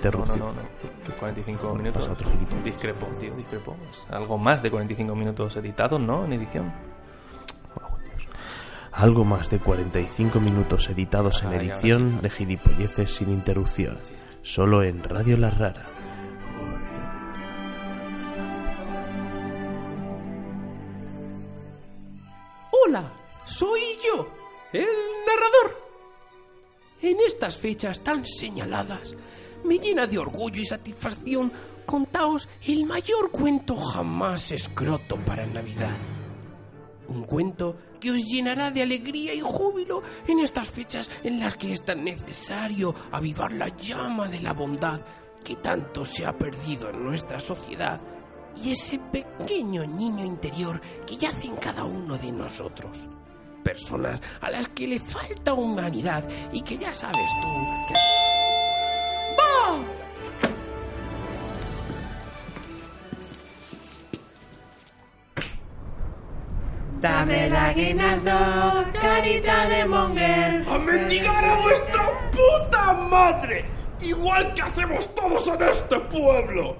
Interrupción. No, no, no. ¿Qué 45 Bueno, minutos. otro. Discrepo, tío, discrepo. Es algo más de 45 minutos editados, ¿no? En edición. Algo más de 45 minutos editados en Ah, edición de gilipolleces sin interrupción. Solo en Radio La Rara. Hola, soy yo, el narrador. En estas fechas tan señaladas, me llena de orgullo y satisfacción contaos el mayor cuento jamás escroto para Navidad. Un cuento que os llenará de alegría y júbilo en estas fechas en las que es tan necesario avivar la llama de la bondad que tanto se ha perdido en nuestra sociedad y ese pequeño niño interior que yace en cada uno de nosotros. Personas a las que le falta humanidad y que ya sabes tú que... Dame el aguinaldo, carita de monger. ¡A mendigar a vuestra puta madre! Igual que hacemos todos en este pueblo.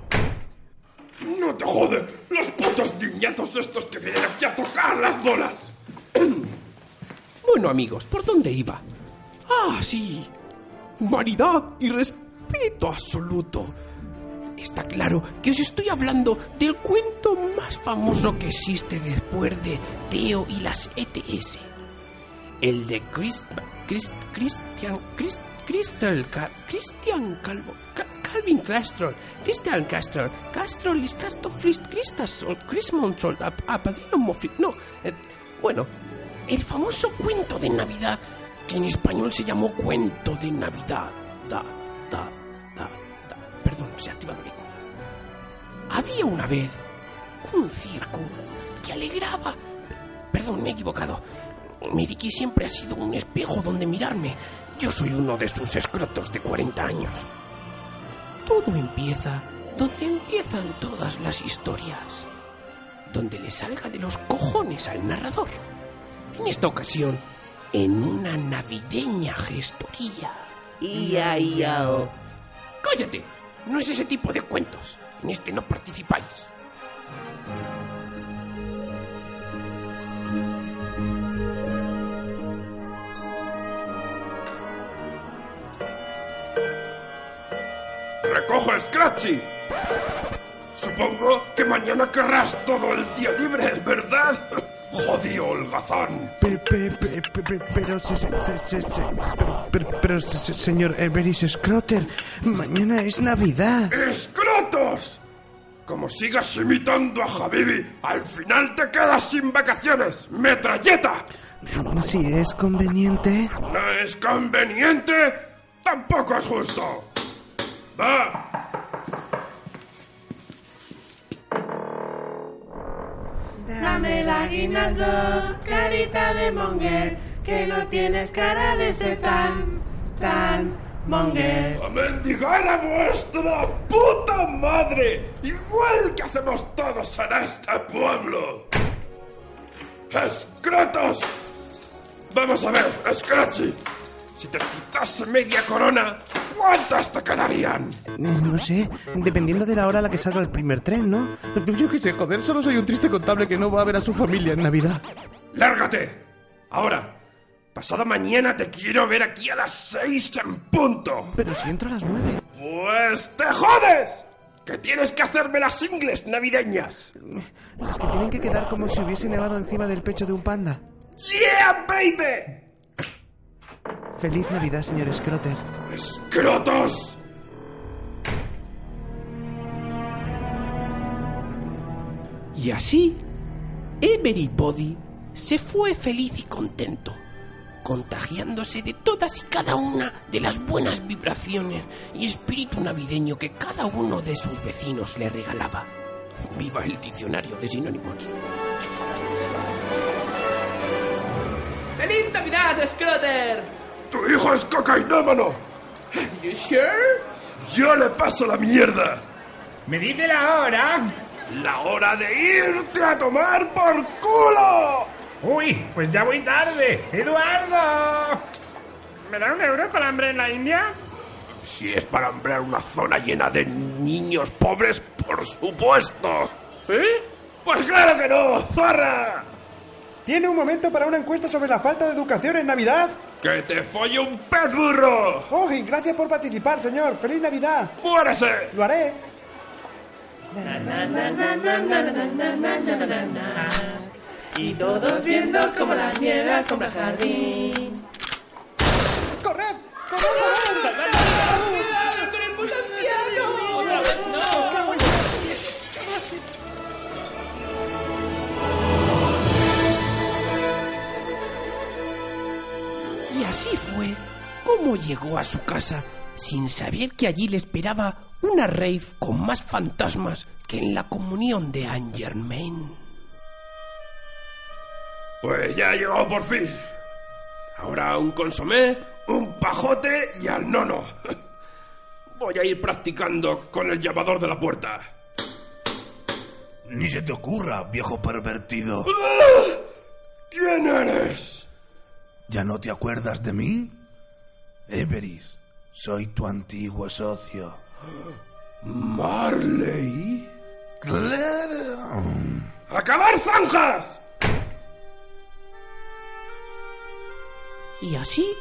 No te joden los putos niñatos estos que vienen aquí a tocar las bolas. Bueno, amigos, ¿por dónde iba? Ah, sí. Humanidad y respeto absoluto. Está claro que os estoy hablando del cuento más famoso que existe después de Teo y las ETS. El de Christ, Christ, Christian, Christ, Crystal, Ca- Christian Calvo, Ca- Calvin Castrol, Christian Castrol, Castrol is Castofrist, Christasol, Chrismonsol, Ap- Apadrino Mofit, no, eh, bueno, el famoso cuento de Navidad, que en español se llamó Cuento de Navidad, da, da, da, da, perdón, se ha activado el eco. Había una vez un circo que alegraba. Perdón, me he equivocado. Miriki siempre ha sido un espejo donde mirarme. Yo soy uno de sus escrotos de 40 años. Todo empieza donde empiezan todas las historias. Donde le salga de los cojones al narrador. En esta ocasión, en una navideña gestoría. Ia, ia, oh. ¡Cállate! No es ese tipo de cuentos. En este no participáis. ¡Recoge, Scratchy! Supongo que mañana querrás todo el día libre, ¿verdad? Jodido holgazán. Pero, pero, pero, pero, se- se- se- se- se- pero, pero, pero, se- se- señor Everis Scrotter, mañana es Navidad. ¡Escrotos! Como sigas imitando a Habibi, al final te quedas sin vacaciones, metralleta. Si es conveniente. No es conveniente, tampoco es justo. Va, Dame el aguinaldo, carita de monger. Que no tienes cara de ser tan, tan monger. a mendigar a vuestra puta madre, igual que hacemos todos en este pueblo. ¡Escrotos! Vamos a ver, Scratchy. Si te quitase media corona, ¿cuántas te quedarían? Eh, No sé, dependiendo de la hora a la que salga el primer tren, ¿no? Yo qué sé, joder, solo soy un triste contable que no va a ver a su familia en Navidad. ¡Lárgate! Ahora, pasado mañana te quiero ver aquí a las seis en punto. Pero si entro a las nueve. Pues te jodes. ¡Que tienes que hacerme las ingles navideñas! Las que tienen que quedar como si hubiese nevado encima del pecho de un panda. ¡Yeah, baby! Feliz Navidad, señor Scrotter. ¡Escrotos! Y así, Everybody se fue feliz y contento, contagiándose de todas y cada una de las buenas vibraciones y espíritu navideño que cada uno de sus vecinos le regalaba. Viva el diccionario de sinónimos. ¡Feliz Navidad, Scrotter! ¡Tu hijo es cocainómano! ¿You sure? ¡Yo le paso la mierda! ¿Me dice la hora? ¡La hora de irte a tomar por culo! Uy, pues ya voy tarde. ¡Eduardo! ¿Me da un euro para hambre en la India? Si es para hambrear una zona llena de niños pobres, por supuesto. ¿Sí? Pues claro que no, zorra. ¿Tiene un momento para una encuesta sobre la falta de educación en Navidad? ¡Que te folle un pez burro! ¡Oh, y gracias por participar, señor! ¡Feliz Navidad! ¡Muérese! Lo haré. Y todos viendo como la nieve alfombra el jardín. ¡Corred! ¡Corred, corred! ¡Cuidado así fue como llegó a su casa sin saber que allí le esperaba una rave con más fantasmas que en la comunión de Anne Germain. Pues ya ha llegado por fin. Ahora un consomé, un pajote y al nono. Voy a ir practicando con el llamador de la puerta. Ni se te ocurra, viejo pervertido. ¡Ah! ¿Quién eres? ¿Ya no te acuerdas de mí? Everis, soy tu antiguo socio. ¿Marley? ¡Claro! ¡Acabar zanjas! Y así,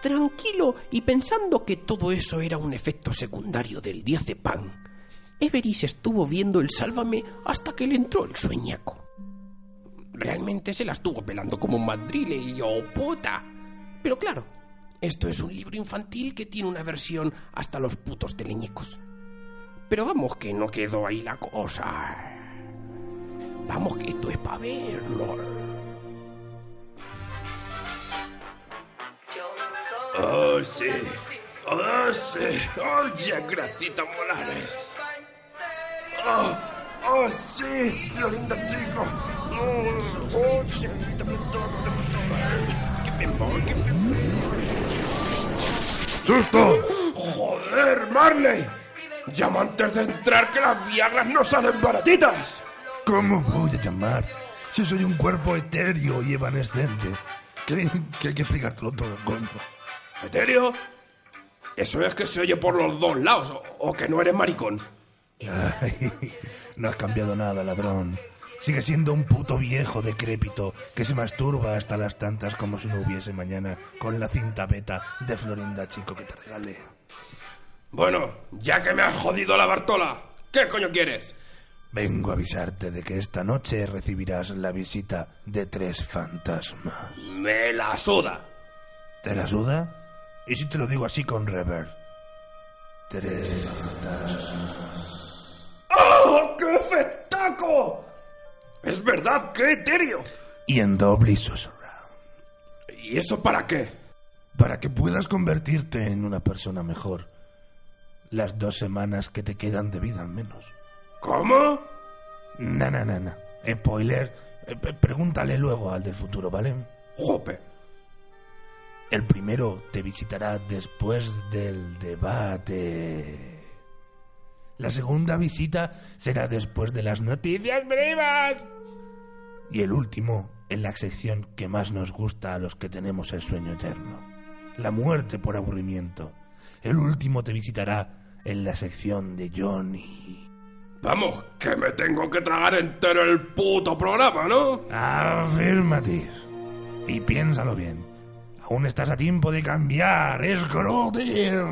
tranquilo y pensando que todo eso era un efecto secundario del diazepam, Everis estuvo viendo el Sálvame hasta que le entró el sueñaco. Realmente se la estuvo pelando como un mandrile y oh puta. Pero claro, esto es un libro infantil que tiene una versión hasta los putos teleñecos. Pero vamos que no quedó ahí la cosa. Vamos que esto es para verlo. Oh, sí. Oh, sí. Oye, Gracita Morales. Oh, oh, sí. Florinda Chico. ¡Susto! ¡Joder, Marley! Llama antes de entrar que las viagas no salen baratitas. ¿Cómo voy a llamar? Si soy un cuerpo etéreo y evanescente. Que, que hay que explicártelo todo, coño. ¿Etéreo? Eso es que se oye por los dos lados, o, o que no eres maricón. Ay, no has cambiado nada, ladrón. Sigue siendo un puto viejo decrépito que se masturba hasta las tantas como si no hubiese mañana con la cinta beta de Florinda Chico que te regalé. Bueno, ya que me has jodido la Bartola, ¿qué coño quieres? Vengo a avisarte de que esta noche recibirás la visita de tres fantasmas. Me la suda. ¿Te la suda? ¿Y si te lo digo así con reverb? Tres fantasmas. ¡Oh, qué fetaco! Es verdad, qué etéreo. Y en doble y surround. ¿Y eso para qué? Para que puedas convertirte en una persona mejor. Las dos semanas que te quedan de vida al menos. ¿Cómo? Na, na, na, na. Spoiler. Eh, pregúntale luego al del futuro, ¿vale? Jope. El primero te visitará después del debate. La segunda visita será después de las noticias brevas. Y el último en la sección que más nos gusta a los que tenemos el sueño eterno. La muerte por aburrimiento. El último te visitará en la sección de Johnny. Vamos, que me tengo que tragar entero el puto programa, ¿no? Afirmative. Y piénsalo bien. Aún estás a tiempo de cambiar, Scrotter.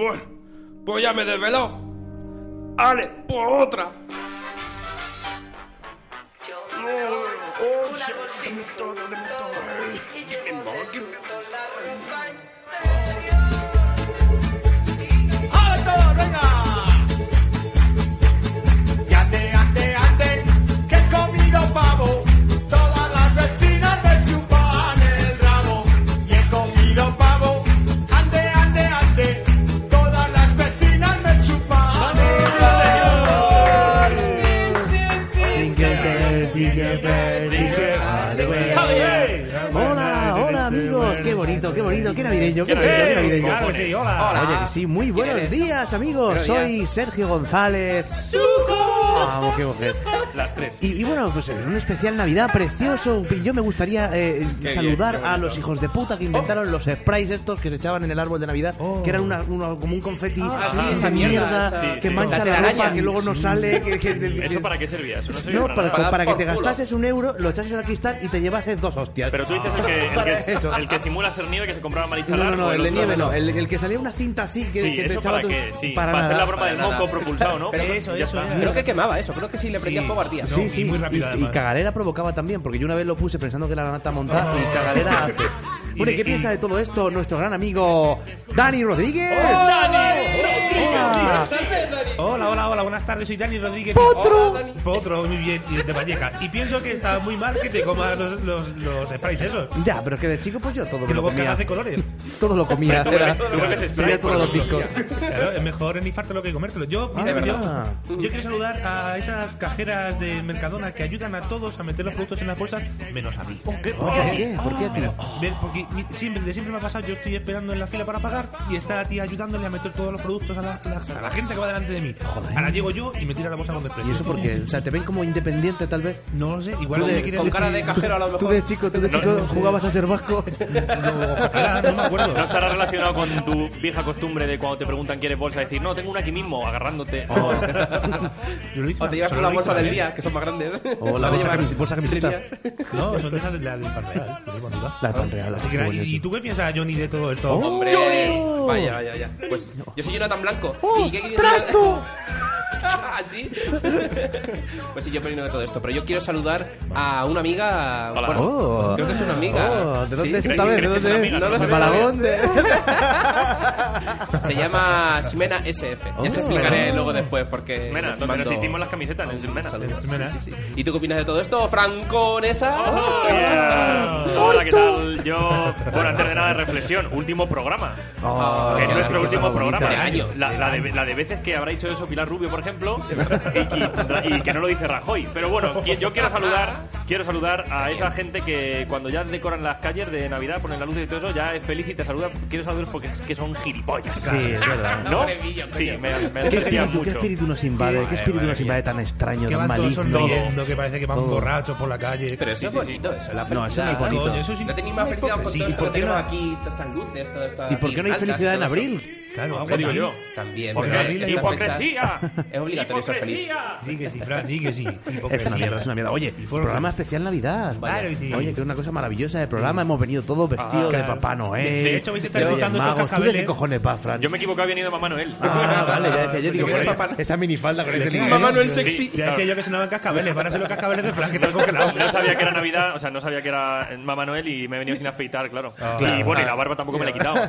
Bueno, pues ya me desveló. Ale, por otra. Oh, bonito, qué bonito, qué navideño, qué bonito, qué navideño. Claro sí, hola. Oye, que sí, muy buenos días amigos, soy Sergio González. Vamos, qué mujer. Las tres. Y, y bueno, pues en un especial Navidad precioso, y yo me gustaría eh, saludar bien, a los hijos de puta que inventaron los sprays estos que se echaban en el árbol de Navidad, que eran una, una- como un confeti Ah, sí, esa mierda, que sí, mancha la ropa, que luego no sale. Que, que- que- ¿Eso para qué servía? Eso no servía no, para para, nada. para que te gastases un euro, lo echases al cristal y te llevases dos hostias. Pero tú dices el que, el el simula ser nieve que se compraba No, Marichalar. no, no, o el de nieve no, el, el que salía una cinta así que, Sí, que te ¿eso echaba para tu- qué? Sí, para para hacer nada. la broma del Para moco nada. propulsado, ¿no? Pero Ya eso, eso, está. Creo que quemaba eso, creo que si le prendía fuego ardía. Sí, sí, y, y cagalera provocaba también, porque yo una vez lo puse pensando que era la nata montada y cagalera hace. Bueno, ¿y qué piensa de todo esto nuestro gran amigo Dani Rodríguez? Hola. Hola, hola, hola, buenas tardes, soy Dani Rodríguez. ¡Potro! Hola, Potro, muy bien, y de Vallecas. Y pienso que está muy mal que te comas los, los, los sprays esos. Ya, pero es que de chico pues yo todo Que me lo luego comía. cagas de colores. Todo lo comía. Era- tenía todos los discos. Claro, es mejor enifártelo que comértelo. Yo, Ah, mira, yo, yo quiero saludar a esas cajeras de Mercadona que ayudan a todos a meter los productos en las bolsas, menos a mí. ¿Por qué? ¿Por qué? ¿Por qué porque siempre, de siempre me ha pasado, yo estoy esperando en la fila para pagar y está la tía ayudándole a meter todos los productos a la, a la- a la gente que va delante de mí. Ahora llego yo y me tira la bolsa con desprecio. ¿Y eso por qué? O sea, ¿te ven como independiente tal vez? No lo sé, igual me de- quiere con decir- cara de cajero a lo mejor. Tú de chico, tú de chico jugabas a ser vasco. no me acuerdo. No estará relacionado con tu vieja costumbre de cuando te preguntan quieres bolsa decir, no, tengo una aquí mismo, agarrándote. Oh. O te llevas Solo una lo bolsa hice, del día, que son más grandes. O la bolsa, llevar camis- bolsa camiseta. No, son de esas de la del pan real. que llevo arriba. La del pan real, Así que qué nada, bonito. ¿y, y tú qué piensas, Johnny, de todo esto? Hombre, ¡Johnny! vaya, vaya, vaya. Pues yo soy Jonathan Blanco. ¡Oh, ¿Y qué quieres trasto! ¿Así? pues sí, yo opino de todo esto. Pero yo quiero saludar a una amiga. Hola. Bueno, Oh. creo que es una amiga. Oh, ¿De dónde Sí. vez? ¿De ¿Crees que dónde es amiga? No lo ¿De sé Malagón? todavía. Se llama Ximena SF. Ya Oh. se explicaré luego después porque. Mena, nos donde nos mandó hicimos las camisetas, en. Ximena. Sí, sí, sí. ¿Y tú qué opinas de todo esto, Franconesa? Oh, yeah. Hola, ¿qué tal? Yo, bueno, antes de nada, reflexión. Último programa. Oh, es nuestro último programa. De año. La, la de, la de veces que habrá dicho eso Pilar Rubio, por ejemplo, y, y que no lo dice Rajoy. Pero bueno, yo quiero saludar, quiero saludar a esa gente que cuando ya decoran las calles de Navidad, ponen las luces y todo eso, ya es feliz y te saluda. Quiero saludarlos porque es que son gilipollas. Sí, es verdad. ¿No? Sí, me, me ¿Qué espíritu, ¿Qué espíritu nos invade? ¿Qué espíritu nos invade tan extraño, tan maligno? que parece que van Todo. borrachos por la calle. Pero eso es bonito, eso, la No, eso no es bonito. Coño, eso sí. No tenéis más felicidad con todo ¿Y por qué no? aquí, estas luces, todo esto ¿Y por qué no hay felicidad en abril? Claro, ¿Cómo algo digo yo? También. Porque es ¡Hipocresía! Es obligatorio ser feliz. ¡Hipocresía! Sí que sí, Fran, sí que sí. Es una mierda, es una mierda. Oye, programa especial Navidad. Claro sí. Oye, que es una cosa maravillosa de programa. Hemos venido todos vestidos de claro. Papá Noel. De hecho, vais a estar de escuchando estos Magos. ¿Tú de qué cojones vas, Fran? Yo me he equivocado, he venido de Mamá Noel. Ah, vale, ya decía. Yo digo, por viene esa, Papá- esa minifalda con ese. Mamá Noel Sí, sexy. Ya decía yo que sonaban cascabeles, van a ser los cascabeles de Fran que están congelados. No sabía que era Navidad, o sea, no sabía que era Mamá Noel y me he venido sin afeitar, claro. Ah, y bueno, y la barba tampoco me la he quitado,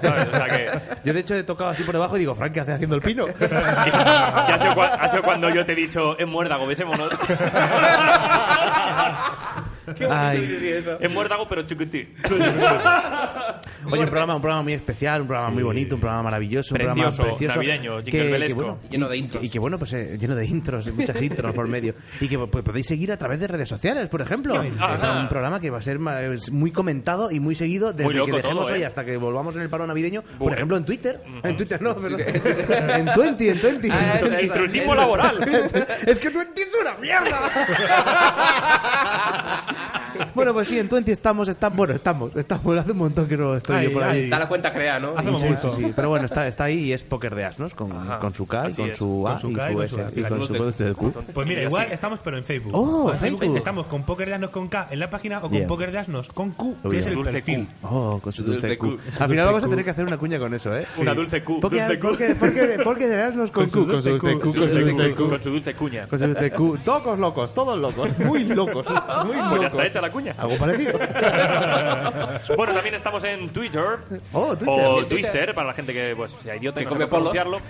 Yo, de hecho, he tocado así por debajo y digo, Frank, ¿qué hace haciendo el pino? que ha, sido, cua- ha sido cuando yo te he dicho, es muérdago, besémonos. Ay. es muérdago, pero chiquití. Oye, un programa, un programa muy especial, un programa muy bonito, un programa maravilloso, un programa precioso. navideño, que, que bueno, Lleno de y- intros. Y que bueno, pues eh, lleno de intros, muchas intros por medio. Y que pues, podéis seguir a través de redes sociales, por ejemplo. Ajá. Un programa que va a ser ma- es muy comentado y muy seguido desde Muy loco que dejemos todo, ¿eh? hoy hasta que volvamos en el paro navideño. Por ejemplo, en Twitter. En Twitter no, perdón. en Twenty, en Twenty. Ah, esa, esa, Intrusismo laboral. es que Twenty es una mierda. Bueno, pues sí, en Twenty estamos, estamos, bueno, estamos, estamos, hace un montón que no estoy yo por ahí. Está la cuenta crea, ¿no? Sí, sí, sí, sí, pero bueno, está, está ahí y es Poker de Asnos, con, con su K, y con su A Con su y S su- y con su Pues de Q. Pues mira, igual estamos pero en Facebook. Oh, En Facebook. Estamos con Poker de Asnos con K en la página o con. Poker de Asnos con Q, que es el dulce perfil. Oh, con su dulce dulce Q. Q. Al final vamos a tener que hacer una cuña con eso, ¿eh? Una dulce Q, Porque, dulce Q. porque, porque, porque de Asnos con Q, con su dulce Q, con su dulce cuña. Con su dulce Q. Todos locos, todos locos, muy locos, muy locos. Pues ya está hecha la cuña. Algo parecido. bueno, también estamos en Twitter. Oh, Twitter. O. Twister, para la gente que pues sea idiota y Que no come pronunciarlo.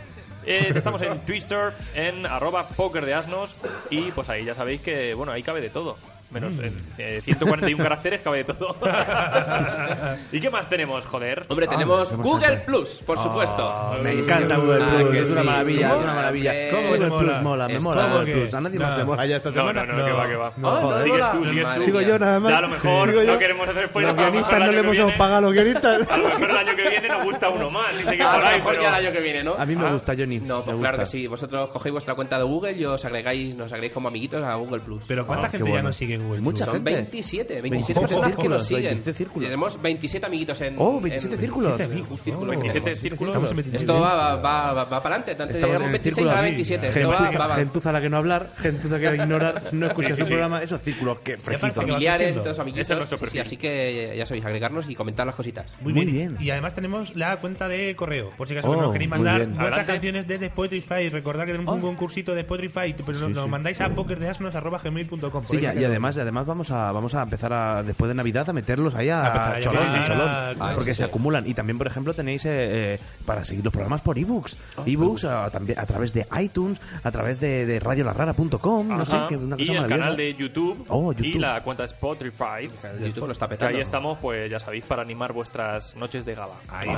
Eh, estamos en Twitter, en arroba poker de asnos y pues ahí ya sabéis que, bueno, ahí cabe de todo. Menos Mm. eh, 141 caracteres cabe de todo. ¿Y qué más tenemos, joder? Hombre, tenemos tenemos Google. Plus, por supuesto. Ah, Me encanta Google Ah, Plus, es una sí, maravilla, sí. es una maravilla. ¿Cómo Google Plus mola? Me Es mola Google que- Plus. A nadie no. más te mola esta No, semana. no, no, que va, que va. No, joder. Sigues tú, sigues tú. Sigo yo nada más. Ya a lo mejor no queremos hacer spoiler. Los guionistas no le hemos pagado a los guionistas. A lo mejor el año que viene nos gusta uno más. Dice que A por lo ahí, mejor ya el año que viene, ¿no? A mí me Ah. gusta, Johnny. No, pues claro que sí. Vosotros cogéis vuestra cuenta de Google y os agregáis, nos agregáis como amiguitos a Google Plus. Pero ¿cuánta Ah, gente ya nos sigue Google Mucha Plus? Son gente. 27, 27 27 personas que nos siguen. 27 círculos. Tenemos 27 amiguitos en... Oh, 27 en- círculos. en un círculo. 27 círculos. Estamos en 27. Esto va, va, va, va para adelante. En el 26 círculo. ahora 27. Esto va, Gentuza, va, va. gentuza a la que no hablar, gentuza que ignorar, no escucha Sí, sí, su sí. programa. Esos círculos que frequitos. Familiares, todos amiguitos. Es así que ya sabéis, agregarnos y comentar las cositas. Muy Muy bien. bien. Y además tenemos la cuenta de correo. Por si acaso Oh, nos queréis mandar vuestras canciones desde Spotify. Recordad que tenemos un concursito de Spotify, pero nos, mandáis a pokerdeasnos.gmail.com. Sí, y además, además vamos a vamos a empezar a después de Navidad a meterlos ahí A a, cholón, a- Ah, porque sí, se sí. acumulan y también por ejemplo tenéis eh, eh, para seguir los programas por ebooks, ebooks a, también a través de iTunes, a través de, de radiolarrara.com, no sé, que y el canal de YouTube, Oh, y YouTube. la cuenta Spotify. El YouTube lo está Que petando. ahí estamos, pues ya sabéis, para animar vuestras noches de gala. Ahí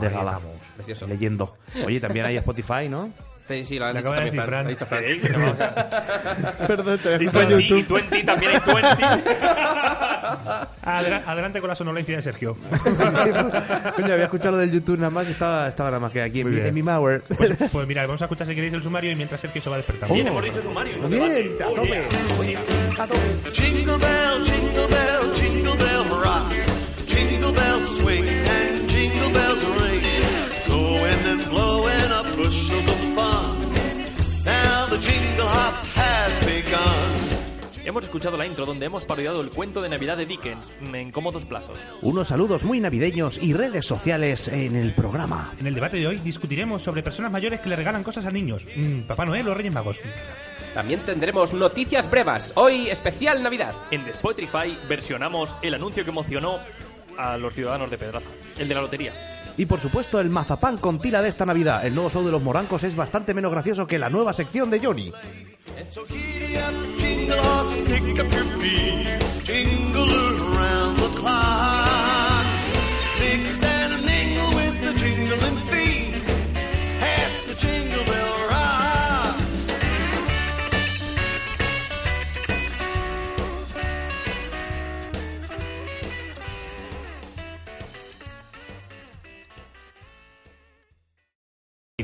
de gala, Precioso. leyendo. Oye, también hay Spotify, ¿no? Sí, sí, lo han dicho también, Fran. Dicho Fran. Sí, Perdón, te Y 20, y 20, también hay 20. Adela- adelante con la sonolencia de Sergio. Coño, había escuchado lo del YouTube nada más y estaba, estaba nada más que aquí en, en mi malware. Pues, pues mirad, vamos a escuchar si queréis el sumario y mientras Sergio se va despertando. Bien, hemos dicho sumario. Bien, a Oh, tope. yeah. A tope. Escuchado la intro donde hemos parodiado el cuento de Navidad de Dickens en cómodos plazos. Unos saludos muy navideños y redes sociales en el programa. En el debate de hoy discutiremos sobre personas mayores que le regalan cosas a niños. Mm, Papá Noel o Reyes Magos. También tendremos noticias brevas. Hoy especial Navidad. En The Spotify versionamos el anuncio que emocionó a los ciudadanos de Pedraza, el de la lotería. Y por supuesto el mazapán con tila de esta Navidad. El nuevo show de los morancos es bastante menos gracioso que la nueva sección de Johnny.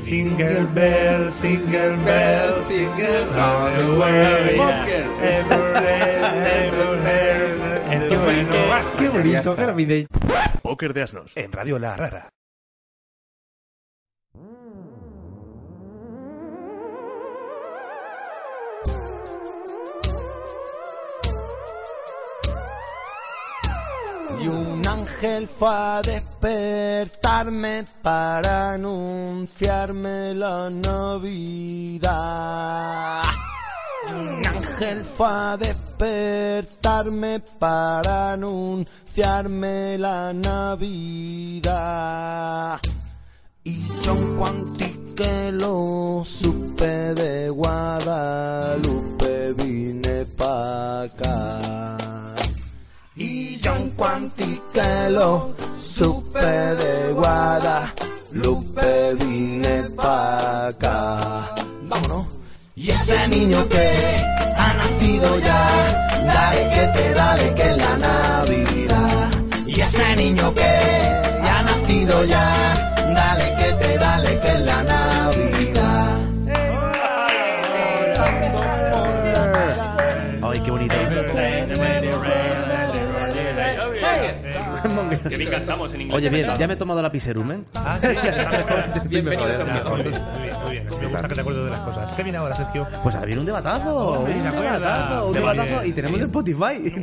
Single bell, single bell, single all the way. El tío Benito. Qué bonito, qué navideño. Póker de asnos. En Radio La Rara. Y un ángel fue a despertarme para anunciarme la Navidad. Un ángel fue a despertarme para anunciarme la Navidad. Y yo en cuanti que lo supe de Guadalupe vine pa' acá. Y yo en cuanti que lo supe de Guadalupe vine pa' acá. Vámonos. Y ese niño que ha nacido ya, dale que te dale que es la Navidad. Y ese niño que ha nacido ya, Que bien cantamos en inglés. Oye, bien, ya me he tomado la piserum, ¿eh? Ah, sí, ya está mejor. Bienvenido, Ya, Sergio. Muy bien, muy bien. Me gusta que te acuerdes de las cosas. ¿Qué viene ahora, Sergio? Pues ahora viene un debatazo, un debatazo, un debatazo y tenemos Spotify.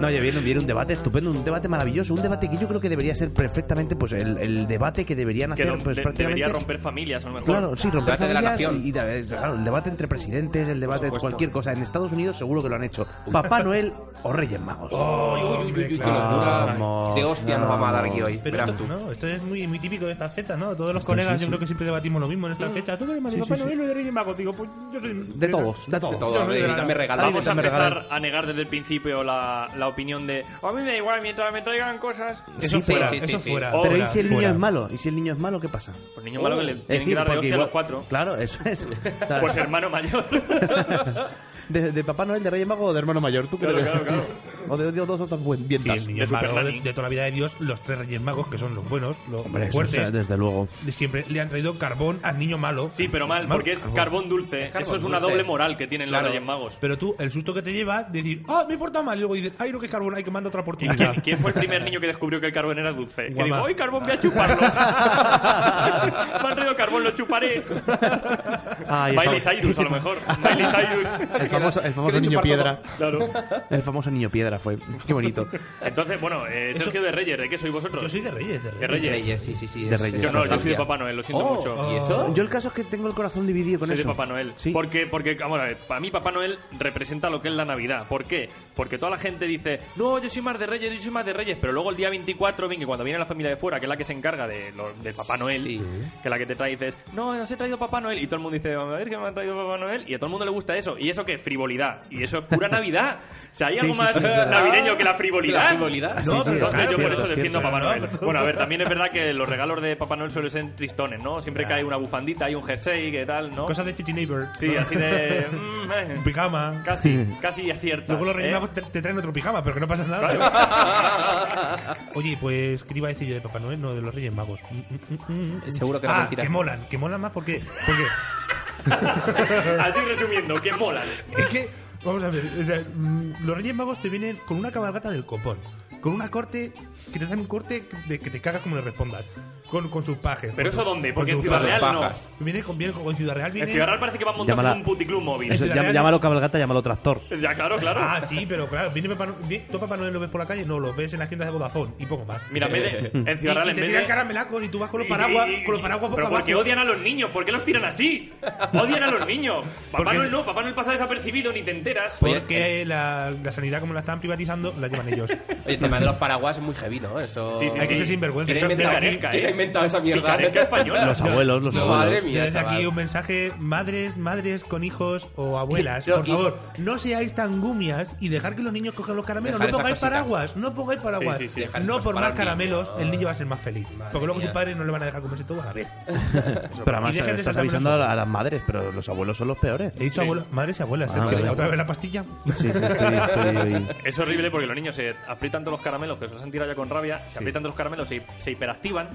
no, oye, viene, viene un debate estupendo, un debate maravilloso, un debate que yo creo que debería ser perfectamente pues el, el debate que deberían Que hacer don- pues de- prácticamente debería romper familias, a lo mejor. Claro, sí, romper Debate de la familias nación. y, y claro, el debate entre presidentes, el debate de cualquier cosa. En Estados Unidos seguro que lo han hecho. Papá Noel o Reyes Magos. Uy, uy, uy, uy, qué locura. De hostia nos vamos a dar aquí hoy. Pero Verás esto, tú. no, esto es muy, muy típico de estas fechas, ¿no? Todos los Esto colegas sí, yo sí. creo que siempre debatimos lo mismo en estas fechas. ¿Tú qué eres más de Sí, Papá. Noel o de Reyes Magos? Digo, pues yo soy... De todos, de todos. De todo, Yo no hombre, me y dame regalos. Vamos a empezar regalan. a negar desde el principio la, la opinión de a mí me da igual mientras me traigan cosas. Eso Sí, fuera, sí, sí, eso sí. fuera. Pero ¿y si el niño fuera. es malo? ¿Y si el niño es malo, qué pasa? Pues niño malo que le Es tienen que dar de porque hostia a los cuatro. Claro, eso es. O Pues hermano mayor. de, de Papá Noel, de Reyes Magos o de hermano mayor, ¿tú Claro, crees? claro, claro. O de, de dos otras buen- Sí, vientas. el niño de toda la vida de Dios, los tres reyes magos, que son los buenos, los, Hombre, los eso fuertes, desde luego. siempre le han traído carbón al niño malo. Sí, pero mal, Malo. porque es carbón dulce. Carbón Eso es una dulce. doble moral que tienen Claro. los Reyes Magos. Pero tú, el susto que te llevas de decir, ah, me he portado mal, y luego dices, ay, no, que es carbón, hay que mandar otra ¿Y oportunidad. quién, quién fue el primer niño que descubrió que el carbón era dulce? Que Guamá. dijo, ¡ay, carbón, voy a chuparlo! Me han traído carbón, lo chuparé. Ay, Miley Cyrus, a lo mejor. Miley Cyrus. El famoso, el famoso niño piedra. Claro. El famoso niño piedra fue. Qué bonito. Entonces, bueno, eh, Sergio de Reyes, ¿de qué sois vosotros? Yo soy de Reyes, de Reyes. De Reyes. Reyes, sí, sí, sí. De es- Reyes. es Yo no, yo soy de. Papá Noel, lo siento Oh, mucho. ¿Y eso? Yo el caso es que tengo el corazón dividido con Soy eso. de Papá Noel. Sí. Porque, porque, vamos a ver, para mí Papá Noel representa lo que es la Navidad. ¿Por qué? Porque toda la gente dice, no, yo soy más de Reyes, yo soy más de Reyes, pero luego el día 24, bien, que cuando viene la familia de fuera, que es la que se encarga de, lo, de Papá Noel, Sí. que es la que te trae y dices, no, nos he traído Papá Noel, y todo el mundo dice, a ver que me han traído Papá Noel, y a todo el mundo le gusta eso. ¿Y eso qué? Frivolidad. Y eso es pura Navidad. O sea, ¿hay Sí, algo sí, más sí, verdad. navideño que la frivolidad? La frivolidad. Sí, sí, Entonces es yo por eso es defiendo a. Papá Noel. No. Bueno, a ver, también es verdad que los regalos de Papá Noel suelen ser tristones, ¿no? Siempre que hay una bufandita, hay un jersey, que tal, ¿no? Cosas de Chichi Neighbor. Sí, ¿no? así de... mm, eh, Un pijama. Casi, casi aciertas. Luego los Reyes ¿eh? Magos te, te traen otro pijama, pero que no pasa nada. Oye, pues, ¿qué iba a decir yo de Papá Noel? No, de los Reyes Magos. Mm, mm. Seguro que era Ah, que molan, que molan más porque... porque Así resumiendo, que molan. es que, vamos a ver, o sea, mm, los Reyes Magos te vienen con una cabalgata del copón, con una corte, que te dan un corte de que te cagas como le respondas, con, con sus pajes. ¿Pero con eso su- dónde? Porque en Ciudad. Real no. Viene con, viene con, en Ciudad Real viene... En Ciudad Real parece que van montados Llámala- en un puticlub móvil. Eso, llama- llámalo cabalgata, llámalo tractor. Ya, claro, claro. Ah, sí, pero claro, viene Papá Noel, vi- ¿tú a Papá Noel lo ves por la calle? No, lo ves en las tiendas de Vodafone y poco más. Mira, en, vez de- en Ciudad Real, y en te vez tiran de... caramelacos y tú vas con los paraguas, y- y- con los paraguas boca Pero porque abajo. odian a los niños, ¿por qué los tiran así? Odian a los niños. Papá Porque- Noel no, Papá Noel pasa desapercibido, ni te enteras. Porque la, la sanidad, como la están privatizando, la llevan ellos. Oye, el tema de los paraguas es muy heavy, ¿no? Eso... Sí, sí, Hay que sí. ser sinvergüenza. ¿Quién ha Eso- inventado, picaresca, quién ha ¿eh? Inventado esa mierda? Española. Los abuelos, los No, madre abuelos. mía, Desde chaval. aquí un mensaje, madres, madres con hijos o abuelas, No, por y- favor, no seáis tan gumias y dejar que los niños cojan los caramelos. Dejar no pongáis cositas. paraguas, no pongáis paraguas. Sí, sí, sí. Dejar No por para más el caramelos, niño. el niño va a ser más feliz. Porque luego mía. sus padres no le van a dejar comerse todo a la vez. Pero además Y dejen de estás saltarme avisando a, a las madres, pero los abuelos son los peores. He dicho madres y abuelas. Ah, vale. ¿Otra vez la pastilla? Sí, sí, estoy, estoy- Es horrible porque los niños se aprietan todos los caramelos, que se los han tirado ya con rabia, se aprietan todos los caramelos, se, se hiperactivan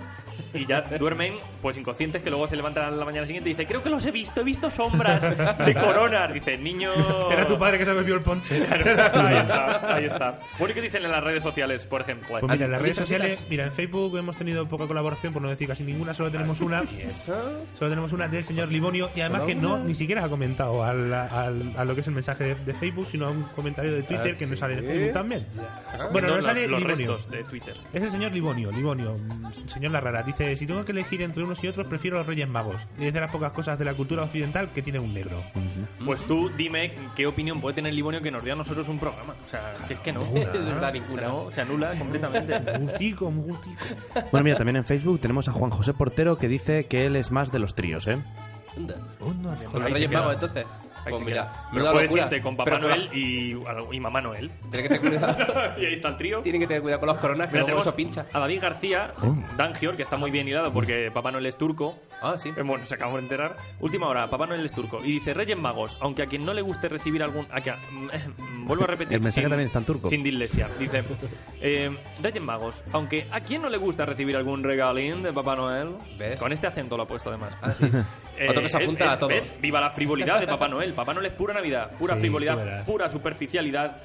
y ya duermen pues inconscientes que luego se levantan a la mañana siguiente y dicen, creo que los he visto, he visto sombras de coronas. Dice, niño... Era tu padre que se bebió el ponche. ahí está, ahí está. Bueno, ¿y qué dicen en las redes sociales, por ejemplo? Pues mira, en las ¿Has redes sociales, citas? mira, en Facebook hemos tenido poca colaboración, por no decir casi ninguna, solo tenemos una. ¿Y eso? Solo tenemos una del señor Libonio y además ¿Solo que no ni siquiera ha comentado al- al- a lo que es el mensaje de, de Facebook, sino a un comentario de Twitter ¿Ah, que nos sí? sale en Facebook también. Bueno, No, nos sale los, Libonio. restos de Twitter. Es el señor Libonio, Libonio, mm, señor La Rara. Dice, si tengo que elegir entre unos y otros, prefiero a los Reyes Magos. Y es de las pocas cosas de la cultura occidental que tiene un negro. Pues tú dime qué opinión puede tener Libonio que nos dé a nosotros un programa. O sea, si es que no. Ninguna. Es la O ninguna. no, se anula completamente. Gustico, muy gustico. Bueno, mira, también en Facebook tenemos a Juan José Portero que dice que él es más de los tríos, ¿eh? Oh, Con los Reyes. Magos, entonces. Ahí Pues mira, Pero puedes locura. irte con Papá Pero Noel y, y Mamá Noel. Tiene que tener cuidado. y ahí está el trío. Tienen que tener cuidado con los coronas, que Mira, luego tenemos eso pincha. A David García, Dangior, que está muy bien hilado porque Papá Noel es turco. Ah, sí. Eh, Bueno, se acabamos de enterar. Última hora, Papá Noel es turco. Y dice, Reyes Magos, aunque a quien no le guste recibir algún... A que, vuelvo a repetir. El mensaje sin- también está en turco. Sin dislexia. Dice, eh, Reyes Magos, aunque a quien no le gusta recibir algún regalín de Papá Noel... ¿Ves? Con este acento lo ha puesto además. Ah, sí. Otro que se es- apunta es- a todo. ¿ves? Viva la frivolidad de Papá Noel. Papá Noel es pura Navidad, pura Sí, frivolidad, pura superficialidad.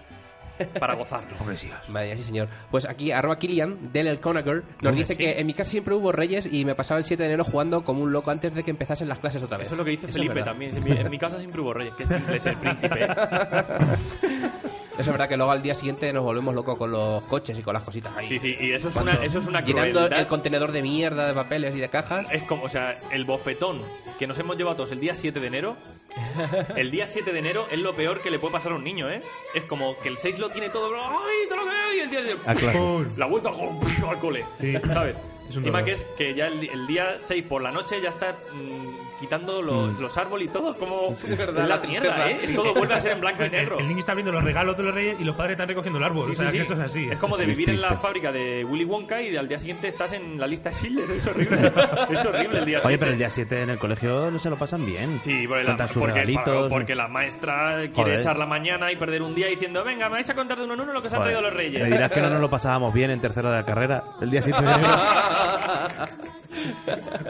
para gozarlo. Vaya, sí, señor. Pues aquí, arroba Kilian, del El Conager, nos Hombre, dice sí. que en mi casa siempre hubo reyes y me pasaba el 7 de enero jugando como un loco antes de que empezasen las clases otra vez. Eso es lo que dice Eso es Felipe también. En mi, en mi casa siempre hubo reyes, que simple es el príncipe. Eso es verdad que luego al día siguiente nos volvemos locos con los coches y con las cositas ahí. Sí, sí, y eso es Cuando- una, eso es una Llenando crueldad. el contenedor de mierda de papeles y de cajas. Es como, o sea, el bofetón que nos hemos llevado todos el día 7 de enero. El día 7 de enero es lo peor que le puede pasar a un niño, ¿eh? Es como que el 6 lo tiene todo, ¡ay, todo lo que veo! Y el día 7, A clase. la vuelta al cole, ¿sabes? Es un Encima que es que ya el, el día 6 por la noche ya está mm, quitando los, los árboles y todo, como es verdad, la mierda. ¿eh? Es todo vuelve a ser en blanco y negro. el niño está abriendo los regalos de los reyes y los padres están recogiendo el árbol. Sí, o sea, sí, que sí. esto es así. Es como de vivir en la fábrica de Willy Wonka y al día siguiente estás en la lista Schindler. Es horrible. es horrible el día Oye, pero el día 7 en el colegio no se lo pasan bien. Sí, porque la, porque, la maestra quiere Joder. echar la mañana y perder un día diciendo, venga, me vais a contar de uno en uno lo que se han traído los reyes. Me dirás que no nos lo pasábamos bien en tercera de la carrera el día 7 de enero.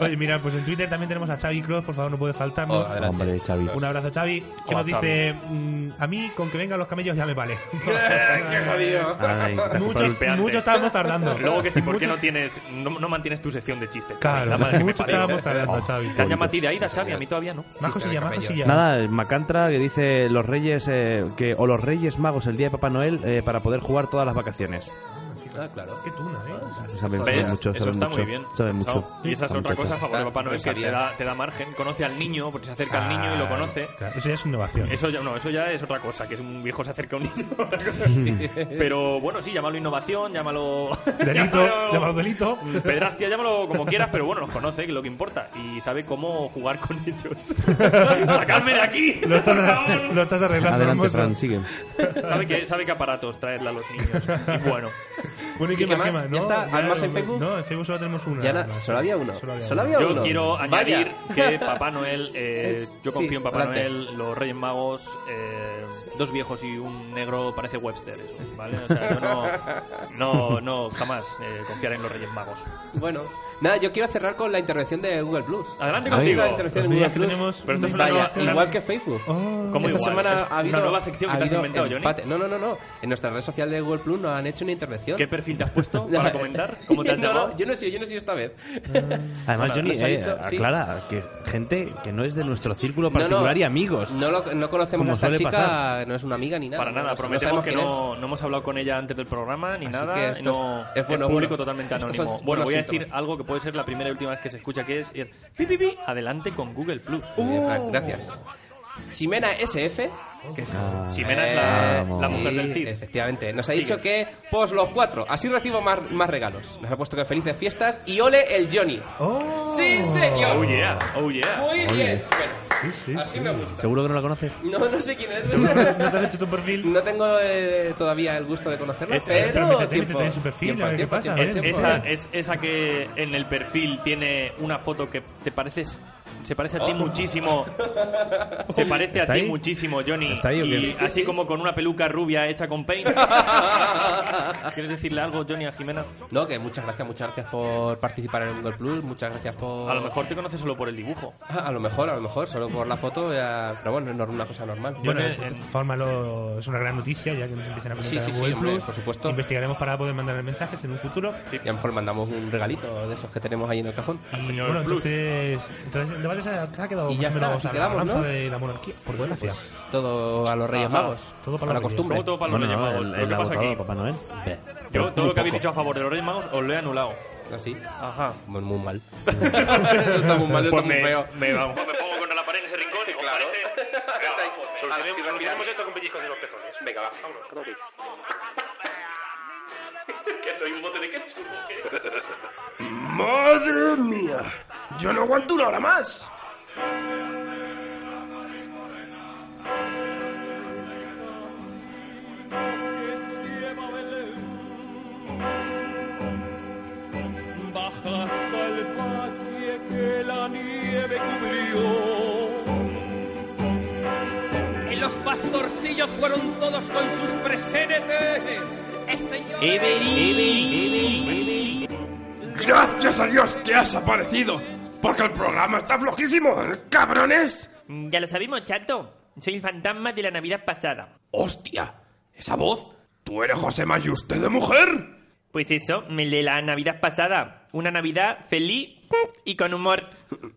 Oye, mira, pues en Twitter también tenemos a Xavi Por favor, no puede faltarnos. Oh, adelante. Hombre, Xavi. Un abrazo, Xavi, que nos dice: mm, A mí, con que vengan los camellos ya me vale. ¡Qué jodido! Ay, muchos, muchos estábamos tardando. Luego que sí, ¿por qué no tienes no, no mantienes tu sección de chistes? Claro, La madre que me estábamos tardando, Xavi. ¿Te han llamado a ti de Aida, Xavi? A mí todavía no. Más cosillas, más cosillas. Nada, el Macantra que dice los reyes eh, que o los reyes magos el día de Papá Noel eh, para poder jugar todas las vacaciones. Ah, claro. Qué tuna, ¿eh? Saben, mucho, Eso saben está mucho. muy bien. Saben mucho. Y esa es otra cosa a favor de Papá Noel, que te da, te da margen. Conoce al niño, porque se acerca al niño y lo conoce. Claro, eso ya es innovación. Eso ya, no, eso ya es otra cosa, que es un viejo se acerca a un niño. pero bueno, sí, llámalo innovación, llámalo... Delito, llamado delito. Pedrastia, llámalo como quieras, pero bueno, los conoce, que es lo que importa. Y sabe cómo jugar con ellos. ¡Sacadme de aquí! Lo estás, lo estás arreglando, Adelante, hermoso. Fran, sigue. sabe, que, sabe qué aparatos traerle a los niños. Y bueno, Bueno, ¿y qué, ¿Y qué más? más? qué más? ¿Ya No, está? ¿Hay más en Facebook? No, en Facebook solo tenemos una. Ya na- solo había uno. Solo había Solo uno. había yo uno. quiero Vaya. añadir que Papá Noel, eh, yo Sí, confío en Papá adelante. Noel, los Reyes Magos, eh, dos viejos y un negro parece Webster, eso, ¿vale? O sea, yo no, no, no jamás eh, confiar en los Reyes Magos. Bueno, nada, yo quiero cerrar con la intervención de Google Plus. Adelante Ay. contigo. La intervención de Pues Google Plus. tenemos Pero esto es una Vaya, nueva- igual que Facebook. Oh, ¿Cómo Esta igual? semana ¿Es ha habido una nueva sección que ha te has inventado, Johnny? empate. No, no, no, no. En nuestra red social de Google Plus nos han hecho una intervención. ¿Qué perfil te has puesto para comentar? ¿Cómo te has No, no, llamado? yo no sé, yo no sé esta vez. Además, Bueno, Johnny, eh, dicho- sí. aclara que gente que no es de nuestro círculo No, no. particular y amigos. No, lo- no conocemos a esta chica, pasar. no es una amiga ni nada. Para nada, no prometemos que no, no hemos hablado con ella antes del programa ni nada. que no, es- público totalmente anónimo. Bueno, voy a decir algo que puede ser la primera y última vez que se escucha, que es ir pi, pi, pi, adelante con Google Plus. Frank, gracias. Ximena SF, que es... Ah, Ximena es la, la mujer Sí, del CID. Efectivamente. Nos ha Sigue. dicho que, pues los cuatro, así recibo más, más regalos. Nos ha puesto que felices fiestas y ole el Johnny. Oh. ¡Sí, señor! Oh yeah, oh yeah. Muy Oye. bien, Sí, sí, Ximena. Así sí. me gusta. ¿Seguro que no la conoces? No, no sé quién es. ¿No te has hecho tu perfil? No tengo eh, todavía el gusto de conocerla, Es- pero... es- pero métete, tiempo, métete en su perfil, tiempo, a ver qué tiempo, pasa, tiempo, a ver. tiempo. Esa, es esa que en el perfil tiene una foto que te pareces se parece a ti Oh. muchísimo se parece a ¿Está ti ahí? muchísimo Johnny ¿Está ahí y Sí, sí, así sí. como con una peluca rubia hecha con paint ¿quieres decirle algo Johnny a Jimena? No, que muchas gracias, muchas gracias por participar en Google Plus, muchas gracias por... a lo mejor te conoces solo por el dibujo Ah, a lo mejor, a lo mejor, solo por la foto, ya... pero bueno, es una cosa normal. Bueno, que de todas formas, lo- es una gran noticia, ya que nos empiezan a comentar Sí, sí, en sí, Google hombre, Plus. por supuesto. Investigaremos para poder mandar mensajes en un futuro. Y a lo mejor mandamos un regalito de esos que tenemos ahí en el cajón. señor Bueno, Plus entonces, entonces el debate se ha, se ha quedado Y ya está, menos a la quedamos, balanza ¿no? de la monarquía, por desgracia. pues todo a los Reyes Ajá. Magos. Todo para la los Reyes. costumbre. Todo para los Reyes Magos el, lo el que pasa aquí Papá Noel. Yo todo lo que habéis dicho a favor de los Reyes Magos os lo he anulado Así. ajá Muy, muy mal. está muy mal, está pues muy me, feo. me, vamos, me pongo contra la pared en ese rincón y Claro. Solucionemos esto con pellizcos de los pezones. Venga, va. que soy un bote de ketchup. ¡Madre mía! ¡Yo no aguanto una hora más! Baja hasta el valle que la nieve cubrió. Y los pastorcillos fueron todos con sus ¡Gracias a Dios que has aparecido! Porque el programa está flojísimo, cabrones. Ya lo sabemos, chato. Soy el fantasma de la Navidad pasada. ¡Hostia! ¿Esa voz? ¿Tú eres José Mayuste de mujer? Pues eso, me de la Navidad pasada. Una Navidad feliz y con humor.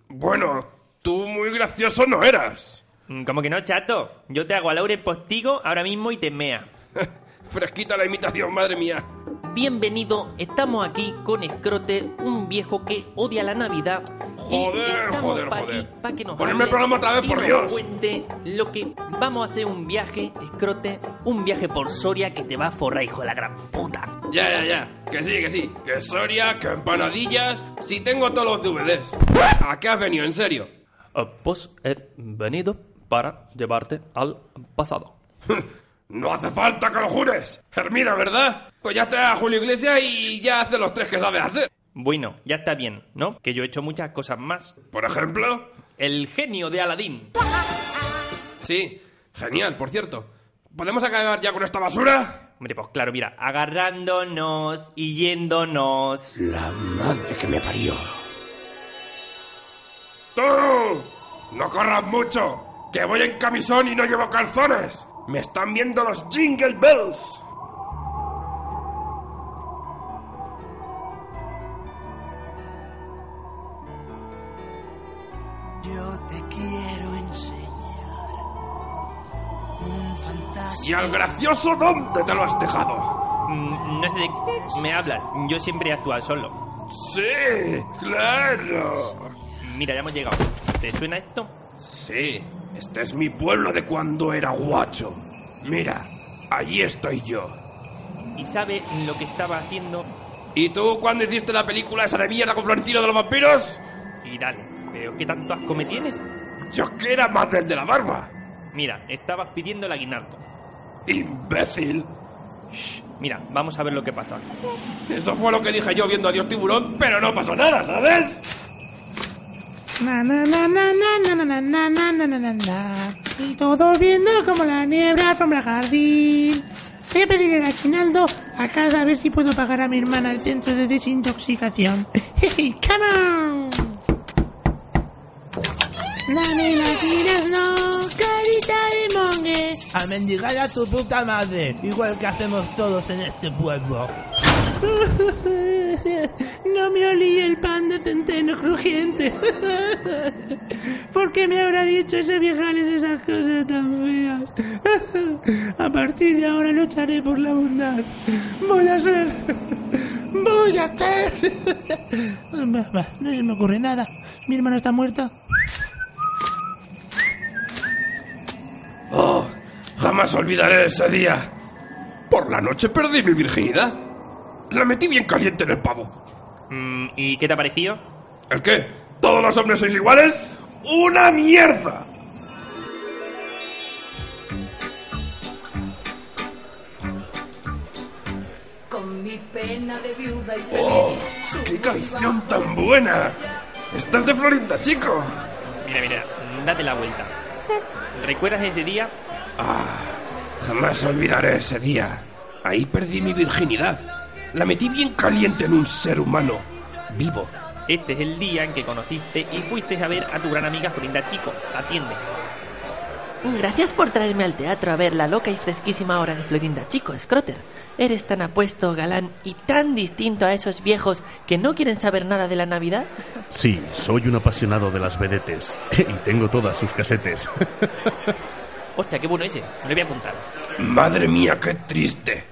Bueno, tú muy gracioso no eras. ¿Cómo que no, chato? Yo te hago a Laure postigo ahora mismo y te mea. Fresquita la imitación, madre mía. Bienvenido, estamos aquí con Scrote, un viejo que odia la Navidad. Joder, joder, pa' joder. aquí, pa' que nos Ponedme el programa otra vez, por nos Dios. cuente lo que vamos a hacer un viaje, Scrote, un viaje por Soria que te va a forrar, hijo de la gran puta. Ya, ya, ya. Que sí, que sí. Que Soria, que empanadillas. Si tengo todos los DVDs. ¿A qué has venido, en serio? pues he venido para llevarte al pasado. No hace falta que lo jures. Hermida, ¿verdad? Pues ya está Julio Iglesias y ya hace los tres que sabe hacer. Bueno, ya está bien, ¿no? Que yo he hecho muchas cosas más. Por ejemplo. El genio de Aladín. Sí, genial, por cierto. ¿Podemos acabar ya con esta basura? Hombre, pues claro, mira, agarrándonos y yéndonos. La madre que me parió. ¡Tú! ¡No corras mucho! ¡Que voy en camisón y no llevo calzones! ¡Me están viendo los Jingle Bells! Yo te quiero enseñar un fantástico. ¿Y al gracioso dónde te lo has dejado? Mm, no sé de qué me hablas. Yo siempre he actuado solo. Sí, claro. Mira, ya hemos llegado. ¿Te suena esto? Sí, este es mi pueblo de cuando era guacho. Mira, allí estoy yo. ¿Y sabe lo que estaba haciendo? ¿Y tú cuándo hiciste la película esa de mierda con Florentino de los vampiros? Y dale, pero ¿qué tanto asco me tienes? Yo que era más del de la barba. Mira, estabas pidiendo el aguinaldo. ¡Imbécil! Mira, vamos a ver lo que pasa. Eso fue lo que dije yo viendo a Dios Tiburón, pero no pasó nada, ¿sabes? Na, na, na, na, na, na, na, na, na, na, na, na, na. Y todos viendo como la niebla sombra el jardín. Voy a pedir el aguinaldo a casa a ver si puedo pagar a mi hermana el centro de desintoxicación. Hey, come on. Dame las tiras, no, carita de mongue. A mendigar a tu puta madre, igual que hacemos todos en este pueblo. No me olí el pan de centeno crujiente. ¿Por qué me habrá dicho ese viejales esas cosas tan feas? A partir de ahora lucharé por la bondad. Voy a ser. Voy a ser. No se me ocurre nada. Mi hermana está muerta. Oh, jamás olvidaré ese día. Por la noche perdí mi virginidad. La metí bien caliente en el pavo. Mm, ¿Y qué te ha parecido? ¿El qué? ¿Todos los hombres sois iguales? ¡Una mierda! Con mi pena de viuda y feliz. ¡Oh! ¡Qué canción tan buena! ¡Esta es de Florinda, chico! Mira, mira, date la vuelta. ¿Recuerdas ese día? Ah, jamás olvidaré ese día. Ahí perdí mi virginidad. La metí bien caliente en un ser humano. Vivo. Este es el día en que conociste y fuiste a ver a tu gran amiga Florinda Chico. Atiende. Gracias por traerme al teatro a ver la loca y fresquísima obra de Florinda Chico, Scroter. Eres tan apuesto, galán y tan distinto a esos viejos que no quieren saber nada de la Navidad. Sí, soy un apasionado de las vedetes. Y tengo todas sus casetes. Hostia, qué bueno ese. Me lo voy a apuntar. Madre mía, qué triste.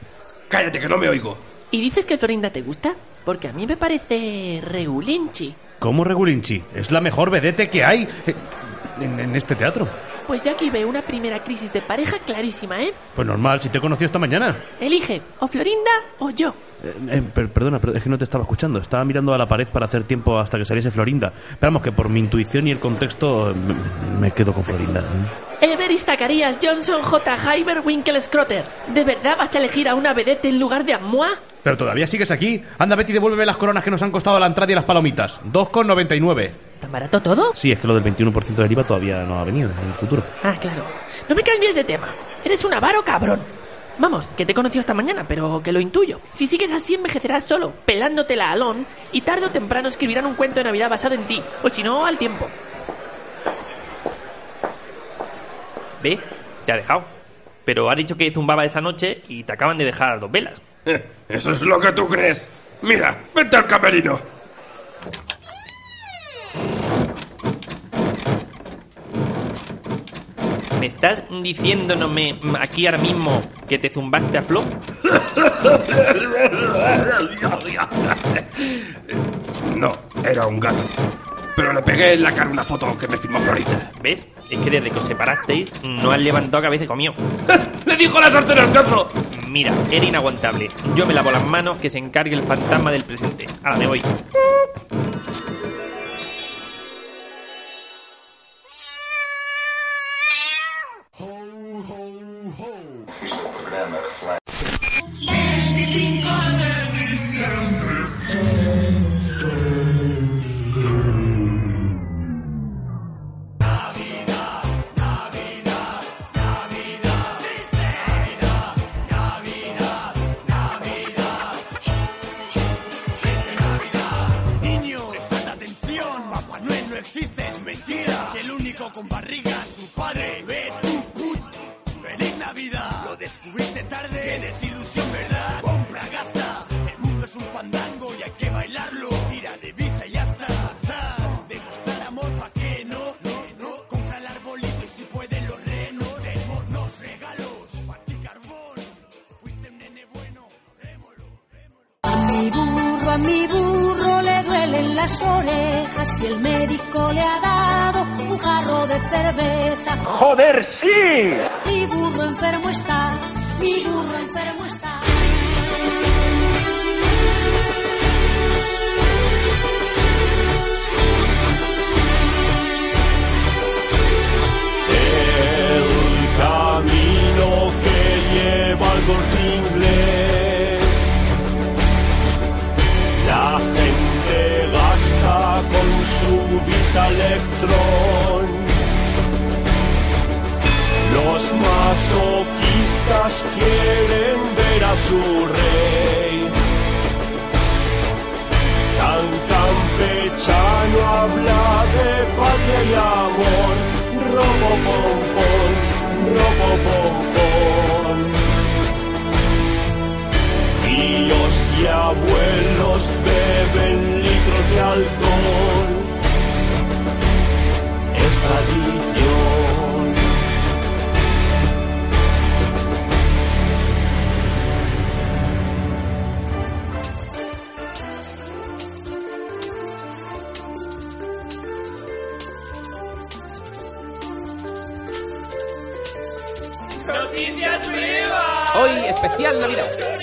Cállate que no me oigo. ¿Y dices que Florinda te gusta? Porque a mí me parece regulinchi. ¿Cómo Regulinchi? Es la mejor vedete que hay eh, en, en este teatro. Pues yo aquí veo una primera crisis de pareja clarísima, ¿eh? Pues normal, si te he conocido esta mañana. Elige, o Florinda o yo. Eh, eh, per- perdona, pero es que no te estaba escuchando. Estaba mirando a la pared para hacer tiempo hasta que saliese Florinda. Pero vamos, que por mi intuición y el contexto eh, me, me quedo con Florinda. Everis Zacarías Johnson J. Hyber Winkle Scroter. ¿De verdad vas a elegir a una vedette en lugar de a moi? Pero todavía sigues aquí. Anda, Betty, devuélveme las coronas que nos han costado la entrada y las palomitas. 2,99. ¿Tan barato todo? Sí, es que lo del 21% del IVA todavía no ha venido en el futuro. Ah, claro. No me cambies de tema. Eres un avaro cabrón. Vamos, que te he conocido esta mañana, pero que lo intuyo. Si sigues así, envejecerás solo, pelándote la alón, y tarde o temprano escribirán un cuento de Navidad basado en ti, o si no, al tiempo. ¿Ve? Te ha dejado. pero ha dicho que zumbaba esa noche y te acaban de dejar dos velas. Eso es lo que tú crees. Mira, vete al camerino. ¿Me estás diciéndome aquí ahora mismo que te zumbaste a Flo? No, era un gato. Pero le pegué en la cara una foto que me firmó Florita. ¿Ves? Es que desde que os separasteis no has levantado cabeza y comió. ¡Le dijo la sartén al cazo! Mira, era inaguantable. Yo me lavo las manos que se encargue el fantasma del presente. Ahora me voy. Con barriga es tu padre. Ve tu put. Feliz Navidad. Lo descubriste tarde. Qué desilusión, ¿verdad? Compra, gasta. El mundo es un fandango y hay que bailarlo. Tira de visa y ya está. Demostrar amor, ¿pa' qué no? No, no. Compra el arbolito y si puede los renos. Démonos regalos. Pa' ti carbón. Fuiste un nene bueno. A mi burro, a burro duelen las orejas y el médico le ha dado un jarro de cerveza. ¡Joder, sí! Mi burro enfermo está, mi burro enfermo está. Su visa electrón. Los masoquistas quieren ver a su rey. Tan campechano habla de patria y amor. Robo pompón, robo pompón. Tíos y abuelos beben litros de alcohol. Tradición. ¡Noticias nuevas! Hoy, especial Navidad.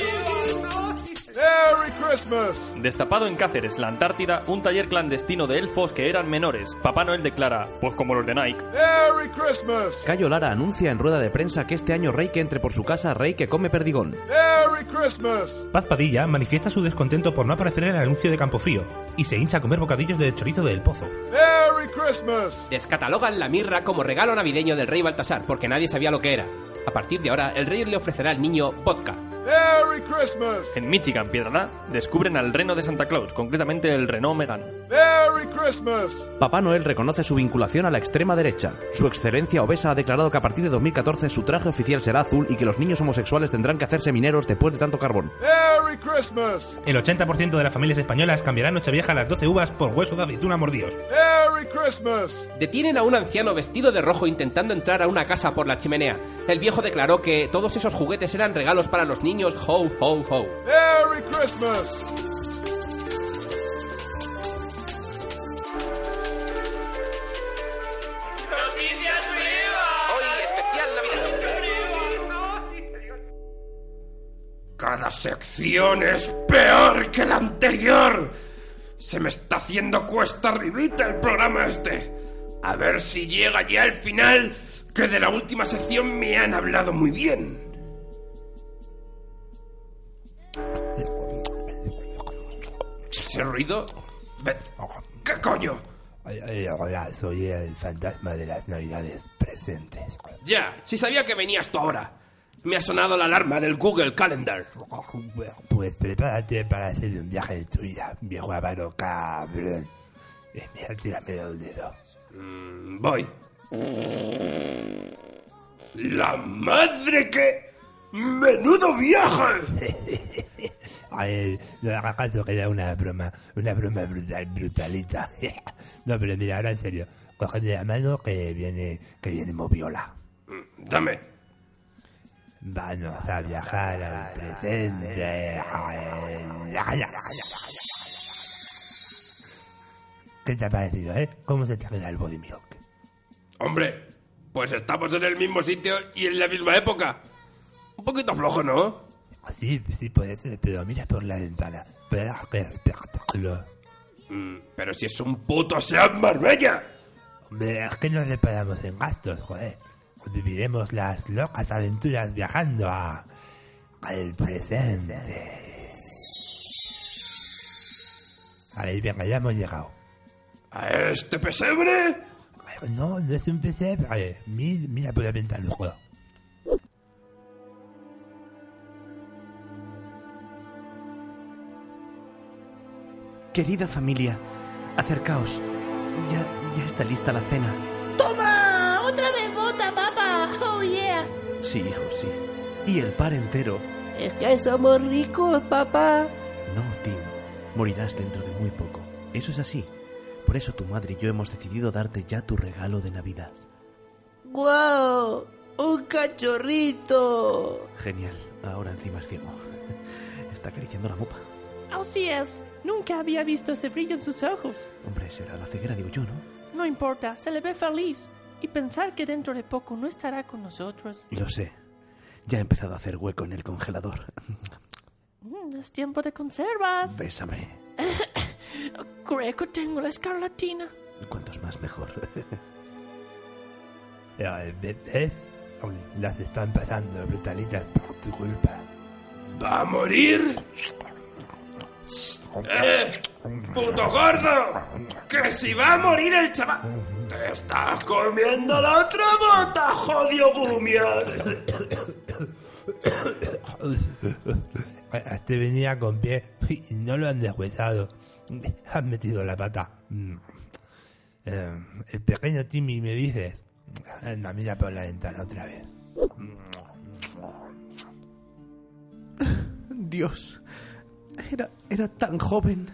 Destapado en Cáceres, la Antártida, un taller clandestino de elfos que eran menores. Papá Noel declara, pues como los de Nike. ¡Merry Christmas! Cayo Lara anuncia en rueda de prensa que este año Rey que entre por su casa, Rey que come perdigón. ¡Merry Christmas! Paz Padilla manifiesta su descontento por no aparecer en el anuncio de Campofrío y se hincha a comer bocadillos de chorizo del pozo. ¡Merry Christmas! Descatalogan la mirra como regalo navideño del rey Baltasar porque nadie sabía lo que era. A partir de ahora, el rey le ofrecerá al niño vodka. ¡Merry Christmas! En Michigan, Piedraná, descubren al reno de Santa Claus, concretamente el Renault Megane. ¡Merry Christmas! Papá Noel reconoce su vinculación a la extrema derecha. Su excelencia obesa ha declarado que a partir de 2014 su traje oficial será azul y que los niños homosexuales tendrán que hacerse mineros después de tanto carbón. ¡Merry Christmas! El 80% de las familias españolas cambiarán Nochevieja las 12 uvas por hueso de aceituna mordidos. ¡Merry Christmas! Detienen a un anciano vestido de rojo intentando entrar a una casa por la chimenea. El viejo declaró que todos esos juguetes eran regalos para los niños. Ho, ho, ho. ¡Merry Christmas! ¡Noticias nuevas! Hoy, especial Cada sección es peor que la anterior. Se me está haciendo cuesta arribita el programa este. A ver si llega ya el final, que de la última sección me han hablado muy bien. ¿Ese ruido? ¿Qué coño? Hola, soy el fantasma de las navidades presentes. Ya, si sabía que venías tú ahora. Me ha sonado la alarma del Google Calendar. Pues prepárate para hacer un viaje de tu vida, viejo avaro cabrón. Eh, Mira, tírame el dedo. Mm, voy. ¡La madre que... ¡Menudo viaje! Ay, no hagas caso que era una broma, una broma brutal, brutalita. no, pero mira, ahora en serio, cógeme la mano que viene, que viene moviola. Dame. Vamos a viajar al presente. ¿Qué te ha parecido, eh? ¿Cómo se te queda el body milk? Hombre, pues estamos en el mismo sitio y en la misma época. Un poquito flojo, ¿no? Sí, sí puede ser, pero mira por la ventana. Verás qué espectáculo. Mm, pero si es un puto Seat Marbella. Hombre, es que nos reparamos en gastos, joder. Viviremos las locas aventuras viajando a... al presente. Vale, venga, ya hemos llegado. ¿A este pesebre? No, no es un pesebre. Mira, mira por la ventana, joder. Querida familia, acercaos. Ya, ya está lista la cena. ¡Toma! ¡Otra vez bota, papá! ¡Oh, yeah! Sí, hijo, sí. Y el par entero. Es que somos ricos, papá. No, Tim. Morirás dentro de muy poco. Eso es así. Por eso tu madre y yo hemos decidido darte ya tu regalo de Navidad. ¡Guau! ¡Un cachorrito! Genial. Ahora encima es ciego. Está acariciando la mopa. Así es. Nunca había visto ese brillo en sus ojos. Hombre, será la ceguera, digo yo, ¿no? No importa, se le ve feliz. Y pensar que dentro de poco no estará con nosotros. Lo sé. Ya he empezado a hacer hueco en el congelador. Mm, es tiempo de conservas. Bésame. Creo que tengo la escarlatina. Cuantos más mejor. Eh, ¿Ves? Las están pasando brutalitas por tu culpa. ¿Va a morir? ¡Eh! ¡Puto gordo! ¡Que si va a morir el chaval! ¡Te estás comiendo la otra bota, jodido gumias! Este venía con pie y no lo han deshuesado. Han metido la pata. Eh, el pequeño Timmy me dice... Anda, mira por la ventana otra vez. Dios. Era, era tan joven.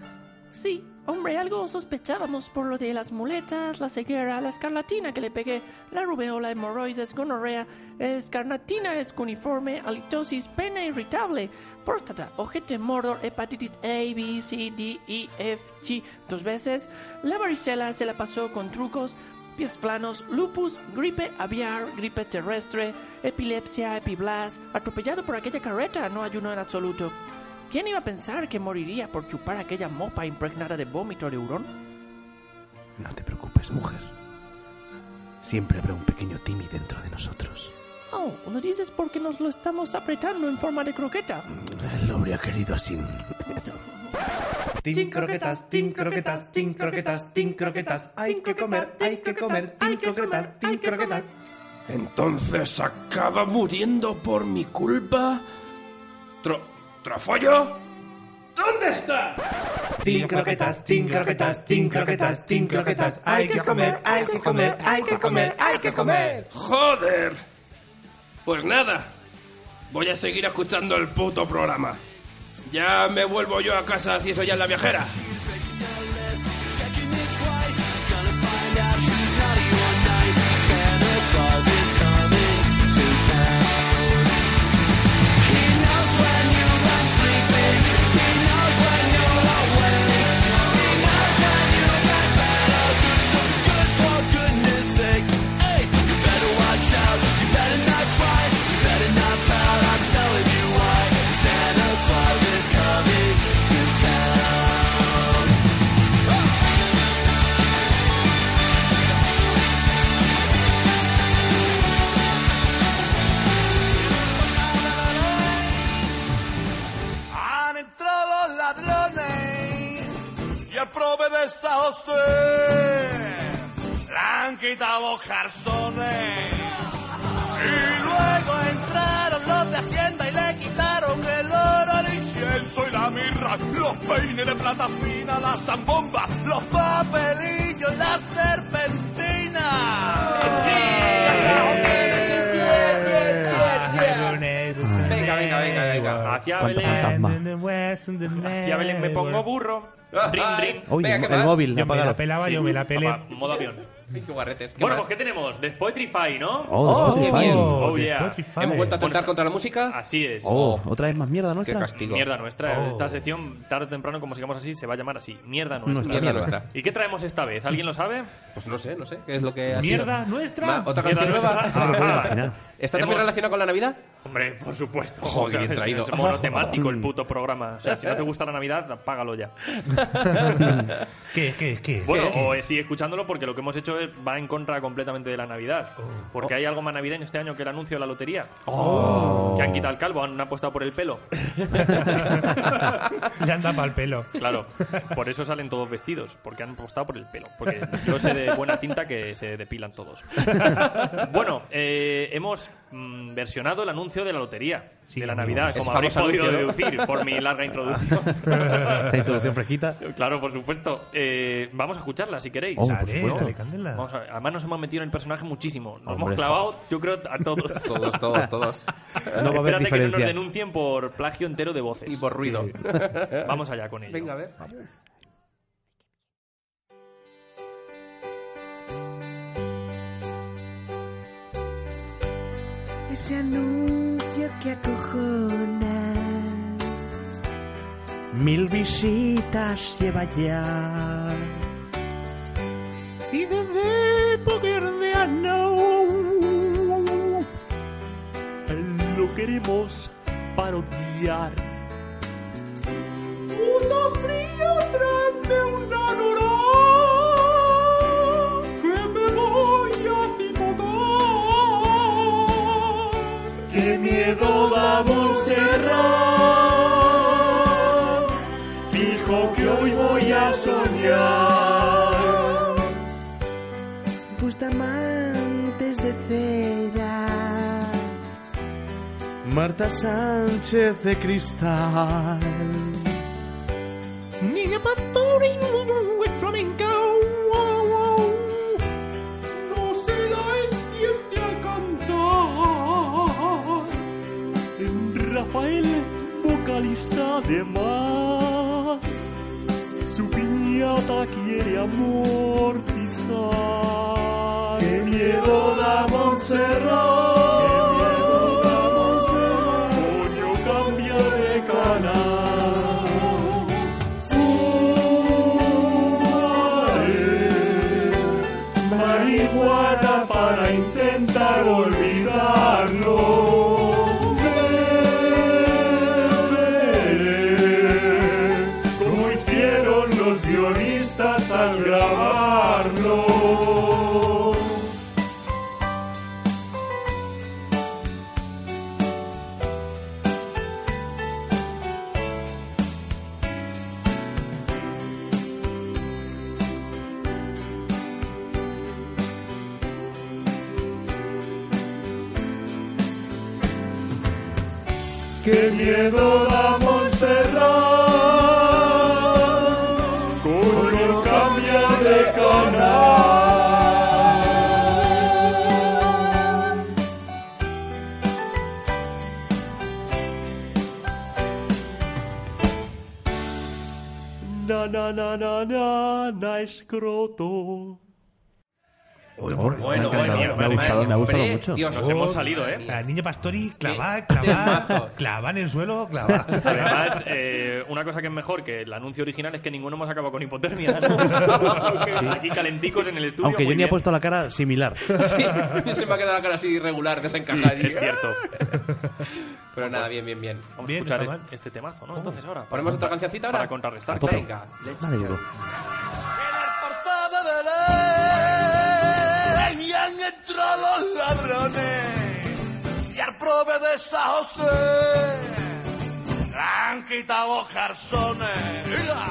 Sí, hombre, algo sospechábamos por lo de las muletas, la ceguera, la escarlatina que le pegué, la rubeola, hemorroides, gonorrea, escarlatina escuniforme, halitosis, pena irritable, próstata, ojete mordor, hepatitis A, B, C, D, E, F, G dos veces, la varicela se la pasó con trucos, pies planos, lupus, gripe aviar, gripe terrestre, epilepsia, epiblas, atropellado por aquella carreta, no ayuno en absoluto. ¿Quién iba a pensar que moriría por chupar aquella mopa impregnada de vómito de hurón? No te preocupes, mujer. Siempre habrá un pequeño Timmy dentro de nosotros. Oh, lo dices porque nos lo estamos apretando en forma de croqueta. Él lo habría querido así. Team croquetas, team croquetas, team croquetas, team croquetas. Hay que comer, hay que comer, team croquetas, team croquetas. Entonces acaba muriendo por mi culpa. Tro ¿Trofollo? ¿Dónde está? Team croquetas, team croquetas, team croquetas, team croquetas. Hay que comer, hay que comer, hay que comer, hay que comer. ¡Joder! Pues nada, voy a seguir escuchando el puto programa. Ya me vuelvo yo a casa si eso ya la viajera. Venga, el, ¿qué el más? móvil, Yo me apágalo. la pelaba, yo me la pelé. Papá, modo avión. Ay, qué guarretes. ¿Qué Bueno, más? pues ¿qué tenemos? The Spotify, ¿no? Oh, qué Spotify. bien. Oh, de yeah. Spotify. ¿Hemos vuelto a atentar contra la música? Así es. Oh, otra vez más mierda Qué nuestra. castigo. Mierda nuestra. Oh. Esta sección, tarde o temprano, como sigamos así, se va a llamar así. Mierda nuestra. Nuestra Mierda mierda. nuestra. ¿Y qué traemos esta vez? ¿Alguien lo sabe? Pues no sé, no sé. ¿Qué es lo que ha Mierda sido? nuestra. Va, ¿Otra Mierda canción nueva? nuestra. Ah, ¿Está también Hemos- relacionado con la Navidad? Hombre, por supuesto. Joder, O sea, bien es- traído. Es monotemático el puto programa. O sea, si no te gusta la Navidad, apágalo ya. ¿Qué, qué, qué? Bueno, ¿Qué? o eh, sigue escuchándolo porque lo que hemos hecho es- va en contra completamente de la Navidad. Porque hay algo más navideño este año que el anuncio de la lotería. Que han quitado el calvo, han apostado por el pelo. Le anda para el pelo. Claro, por eso salen todos vestidos, porque han apostado por el pelo. Porque yo sé de buena tinta que se depilan todos. Bueno, eh, hemos mm, versionado el anuncio de la lotería, de la Navidad, como habréis podido anuncio, ¿no? deducir por mi larga introducción. Esa introducción fresquita. Claro, por supuesto. Eh, vamos a escucharla si queréis. Oh, por Dale, supuesto. dale, candela. Vamos a ver. Además nos hemos metido en el personaje muchísimo. Nos hemos Hombre. clavado, yo creo, a todos. Todos, todos, todos. No va a haber Espérate que no nos denuncien por plagio entero de voces. Y por ruido. Vamos allá con ello. Venga, a ver. Ese anuncio que acojona. Mil visitas lleva ya. Y desde poder de ano Lo queremos parodiar. Marta Sánchez de Cristal. Niña Pastori, es flamenco No se la entiende al cantar En Rafael vocaliza de más. Su piñata quiere amortizar. ¡Qué miedo da Montserrat! Mucho. Dios, Nos hemos salido, ¿eh? La niña Pastori clava, clava, clava en el suelo, clava. Además, eh, una cosa que es mejor que el anuncio original es que ninguno hemos acabado con hipotermia. Aquí calenticos en el estudio. Aunque yo ni he puesto la cara similar. Sí, se me ha quedado la cara así irregular, desencajada. Sí, es cierto. Pero nada, bien, bien, bien. Vamos Bien, a escuchar este, este temazo, ¿no? Entonces ahora. ¿Ponemos otra cancioncita ahora? Para contrarrestar. Venga. Dale entrado los ladrones y al prove de San José han quitado los garzones. ¡Mira!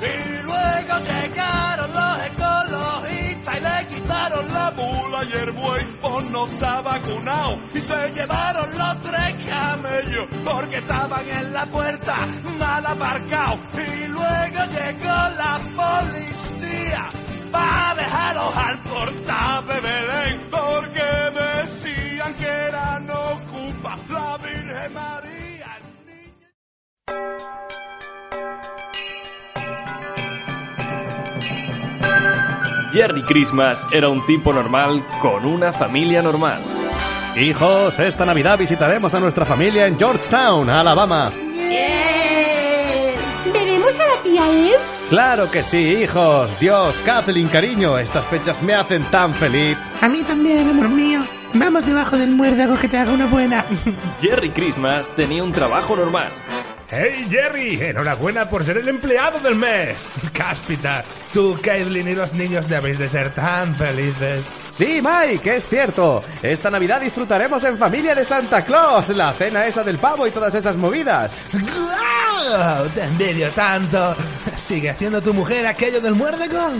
Y luego llegaron los ecologistas y le quitaron la mula y el buey por no está vacunado y se llevaron los tres camellos porque estaban en la puerta mal aparcados y luego llegó la policía va a dejar al portable de Belén porque decían que era no ocupa la Virgen María. Jerry Christmas era un tipo normal con una familia normal. Hijos, esta Navidad visitaremos a nuestra familia en Georgetown, Alabama. Yeah. ¿Veremos a la tía Eve? Claro que sí, hijos. Dios, Kathleen, cariño, estas fechas me hacen tan feliz. A mí también, amor mío. Vamos debajo del muérdago que te haga una buena. Jerry Christmas tenía un trabajo normal. ¡Hey, Jerry! Enhorabuena por ser el empleado del mes. Cáspita, tú, Caitlin y los niños debéis de ser tan felices. Sí, Mike, es cierto. Esta Navidad disfrutaremos en familia de Santa Claus, la cena esa del pavo y todas esas movidas. ¡Guau! Te envidio tanto. ¿Sigue haciendo tu mujer aquello del muérdago?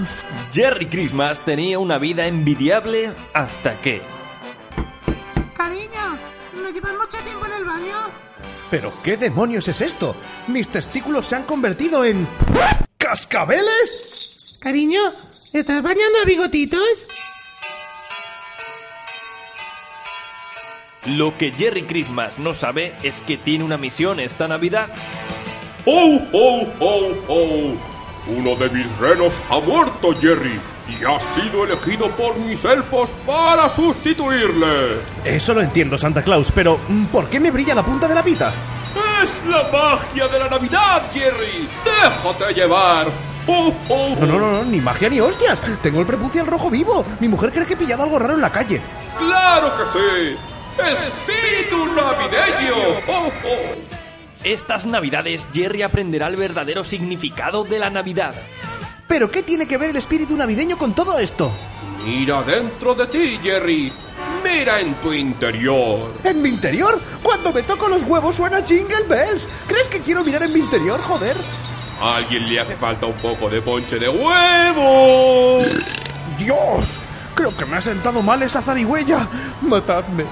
Jerry Christmas tenía una vida envidiable hasta que... Cariño, ¿me llevas mucho tiempo en el baño? ¿Pero qué demonios es esto? Mis testículos se han convertido en... ¿Cascabeles? Cariño, ¿estás bañando a bigotitos? Lo que Jerry Christmas no sabe es que tiene una misión esta Navidad. ¡Oh, oh, oh, oh! Uno de mis renos ha muerto, Jerry, y ha sido elegido por mis elfos para sustituirle. Eso lo entiendo, Santa Claus, pero mm, ¿por qué me brilla la punta de la pita? ¡Es la magia de la Navidad, Jerry! ¡Déjate llevar! ¡Oh, oh, No, no, no, no, ni magia ni hostias. Tengo el prepucio al rojo vivo. Mi mujer cree que he pillado algo raro en la calle. ¡Claro que sí! ¡Espíritu navideño! ¡Oh, oh! Estas Navidades Jerry aprenderá el verdadero significado de la Navidad. ¿Pero qué tiene que ver el espíritu navideño con todo esto? Mira dentro de ti, Jerry. Mira en tu interior. ¿En mi interior? Cuando me toco los huevos suena Jingle Bells. ¿Crees que quiero mirar en mi interior, joder? A alguien le hace falta un poco de ponche de huevo. ¡Dios! Creo que me ha sentado mal esa zarigüeya. Matadme.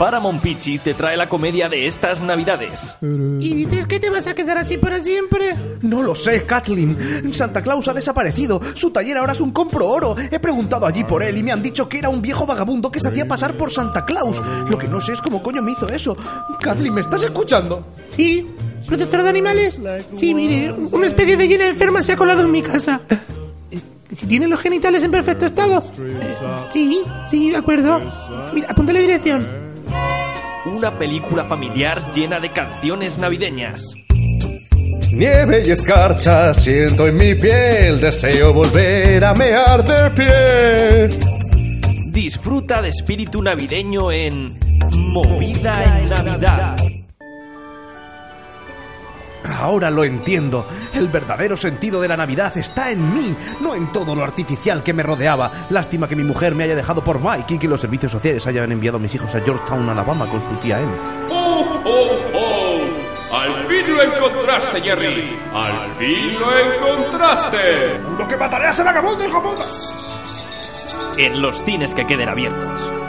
Paramount Pichi te trae la comedia de estas Navidades. ¿Y dices que te vas a quedar así para siempre? No lo sé, Kathleen. Santa Claus ha desaparecido. Su taller ahora es un compro oro. He preguntado allí por él y me han dicho que era un viejo vagabundo que se hacía pasar por Santa Claus. Lo que no sé es cómo coño me hizo eso. Kathleen, ¿me estás escuchando? Sí. ¿Protector de animales? Sí, mire, una especie de llena enferma se ha colado en mi casa. Si tiene los genitales en perfecto estado. Eh, Sí, sí, de acuerdo. Mira, apúntale dirección. Una película familiar llena de canciones navideñas. Nieve y escarcha siento en mi piel. Deseo volver a mear de pie. Disfruta de espíritu navideño en Movida en Navidad. Ahora lo entiendo. El verdadero sentido de la Navidad está en mí, no en todo lo artificial que me rodeaba. Lástima que mi mujer me haya dejado por Mike y que los servicios sociales hayan enviado a mis hijos a Georgetown, Alabama, con su tía Em. ¡Oh, oh, oh! ¡Al fin lo encontraste, Jerry! ¡Al fin lo encontraste! ¡Lo que mataré a ese vagabundo, hijo puta! En los cines que queden abiertos.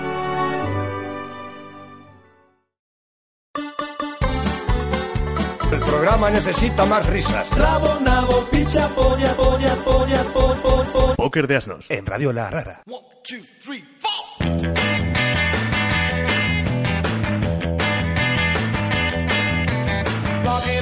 Programa necesita más risas. Rabo, nabo, picha, polla, polla, polla, polla, polla, polla. Póker de asnos. En Radio La Rara. Walking around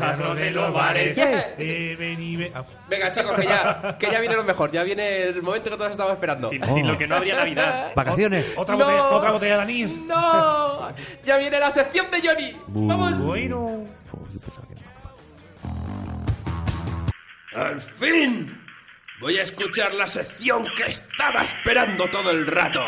los asnos en los bares. Beben y be- ah, Venga, chicos, que ya, que ya viene lo mejor. Ya viene el momento que todos estamos esperando. Sin, sin lo que no habría Navidad. Vacaciones. Otra, No. botella, otra botella de anís. ¡No! Ya viene la sección de Johnny. ¡Vamos! Bueno. ¡Al fin! Voy a escuchar la sección que estaba esperando todo el rato.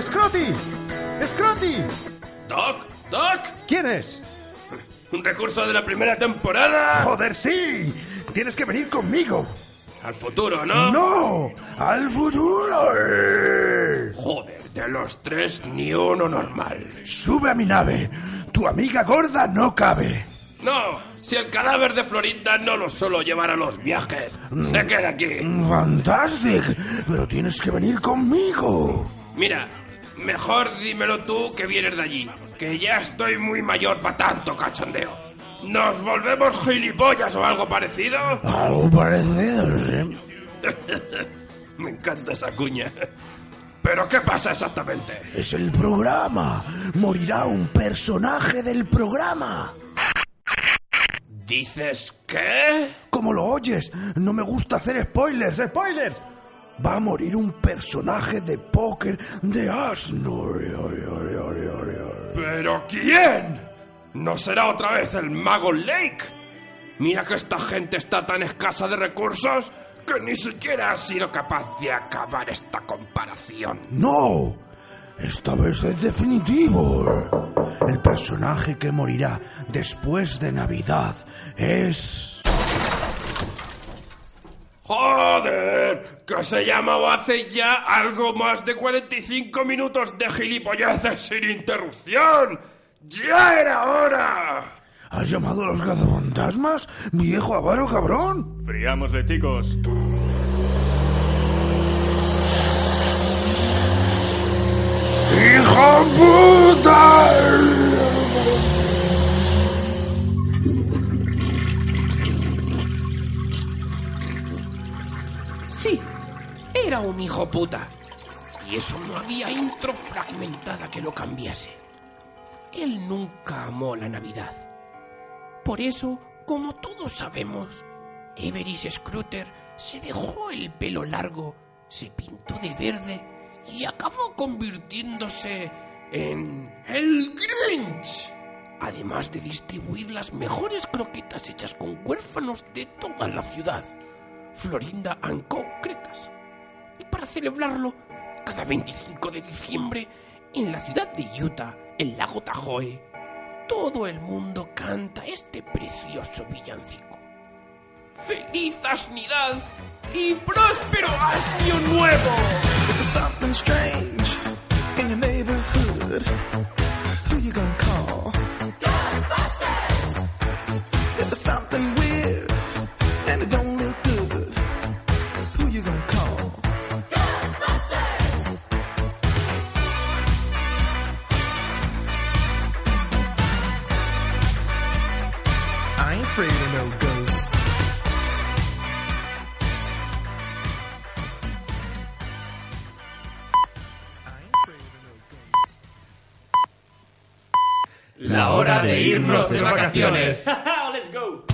¡Scroti! ¡Scroti! ¿Doc? ¿Doc? ¿Quién es? ¿Un recurso de la primera temporada? ¡Joder, sí! Tienes que venir conmigo. Al futuro, ¿no? ¡No! ¡Al futuro! Joder, de los tres ni uno normal. Sube a mi nave. Tu amiga gorda no cabe. No, si el cadáver de Florinda no lo suelo llevar a los viajes. Se mm. queda aquí. Fantastic, pero tienes que venir conmigo. Mira, mejor dímelo tú que vienes de allí, que ya estoy muy mayor para tanto cachondeo. ¿Nos volvemos gilipollas o algo parecido? Algo parecido, sí. Me encanta esa cuña. ¿Pero qué pasa exactamente? Es el programa. Morirá un personaje del programa. ¿Dices qué? Como lo oyes, no me gusta hacer spoilers, spoilers. Va a morir un personaje de póker de Asnor. ¿Pero quién? ¿No será otra vez el mago Lake? Mira que esta gente está tan escasa de recursos que ni siquiera ha sido capaz de acabar esta comparación. No, esta vez es definitivo. El personaje que morirá después de Navidad es... ¡Joder! Que se llamaba hace ya algo más de 45 minutos de gilipolleces sin interrupción. ¡Ya era hora! ¿Has llamado a los cazafantasmas? ¡Viejo avaro cabrón! Friámosle, chicos. ¡Hijo puta! Era un hijo puta. Y eso no había intro fragmentada que lo cambiase. Él nunca amó la Navidad. Por eso, como todos sabemos, Everis Scrooter se dejó el pelo largo, se pintó de verde y acabó convirtiéndose en el Grinch. Además de distribuir las mejores croquetas hechas con huérfanos de toda la ciudad, Florinda and concretas. Y para celebrarlo, cada 25 de diciembre, en la ciudad de Utah, el lago Tahoe, todo el mundo canta este precioso villancico. ¡Feliz Asnidad y próspero Año Nuevo! Something strange in your neighborhood. De irnos de vacaciones. ¡Let's go!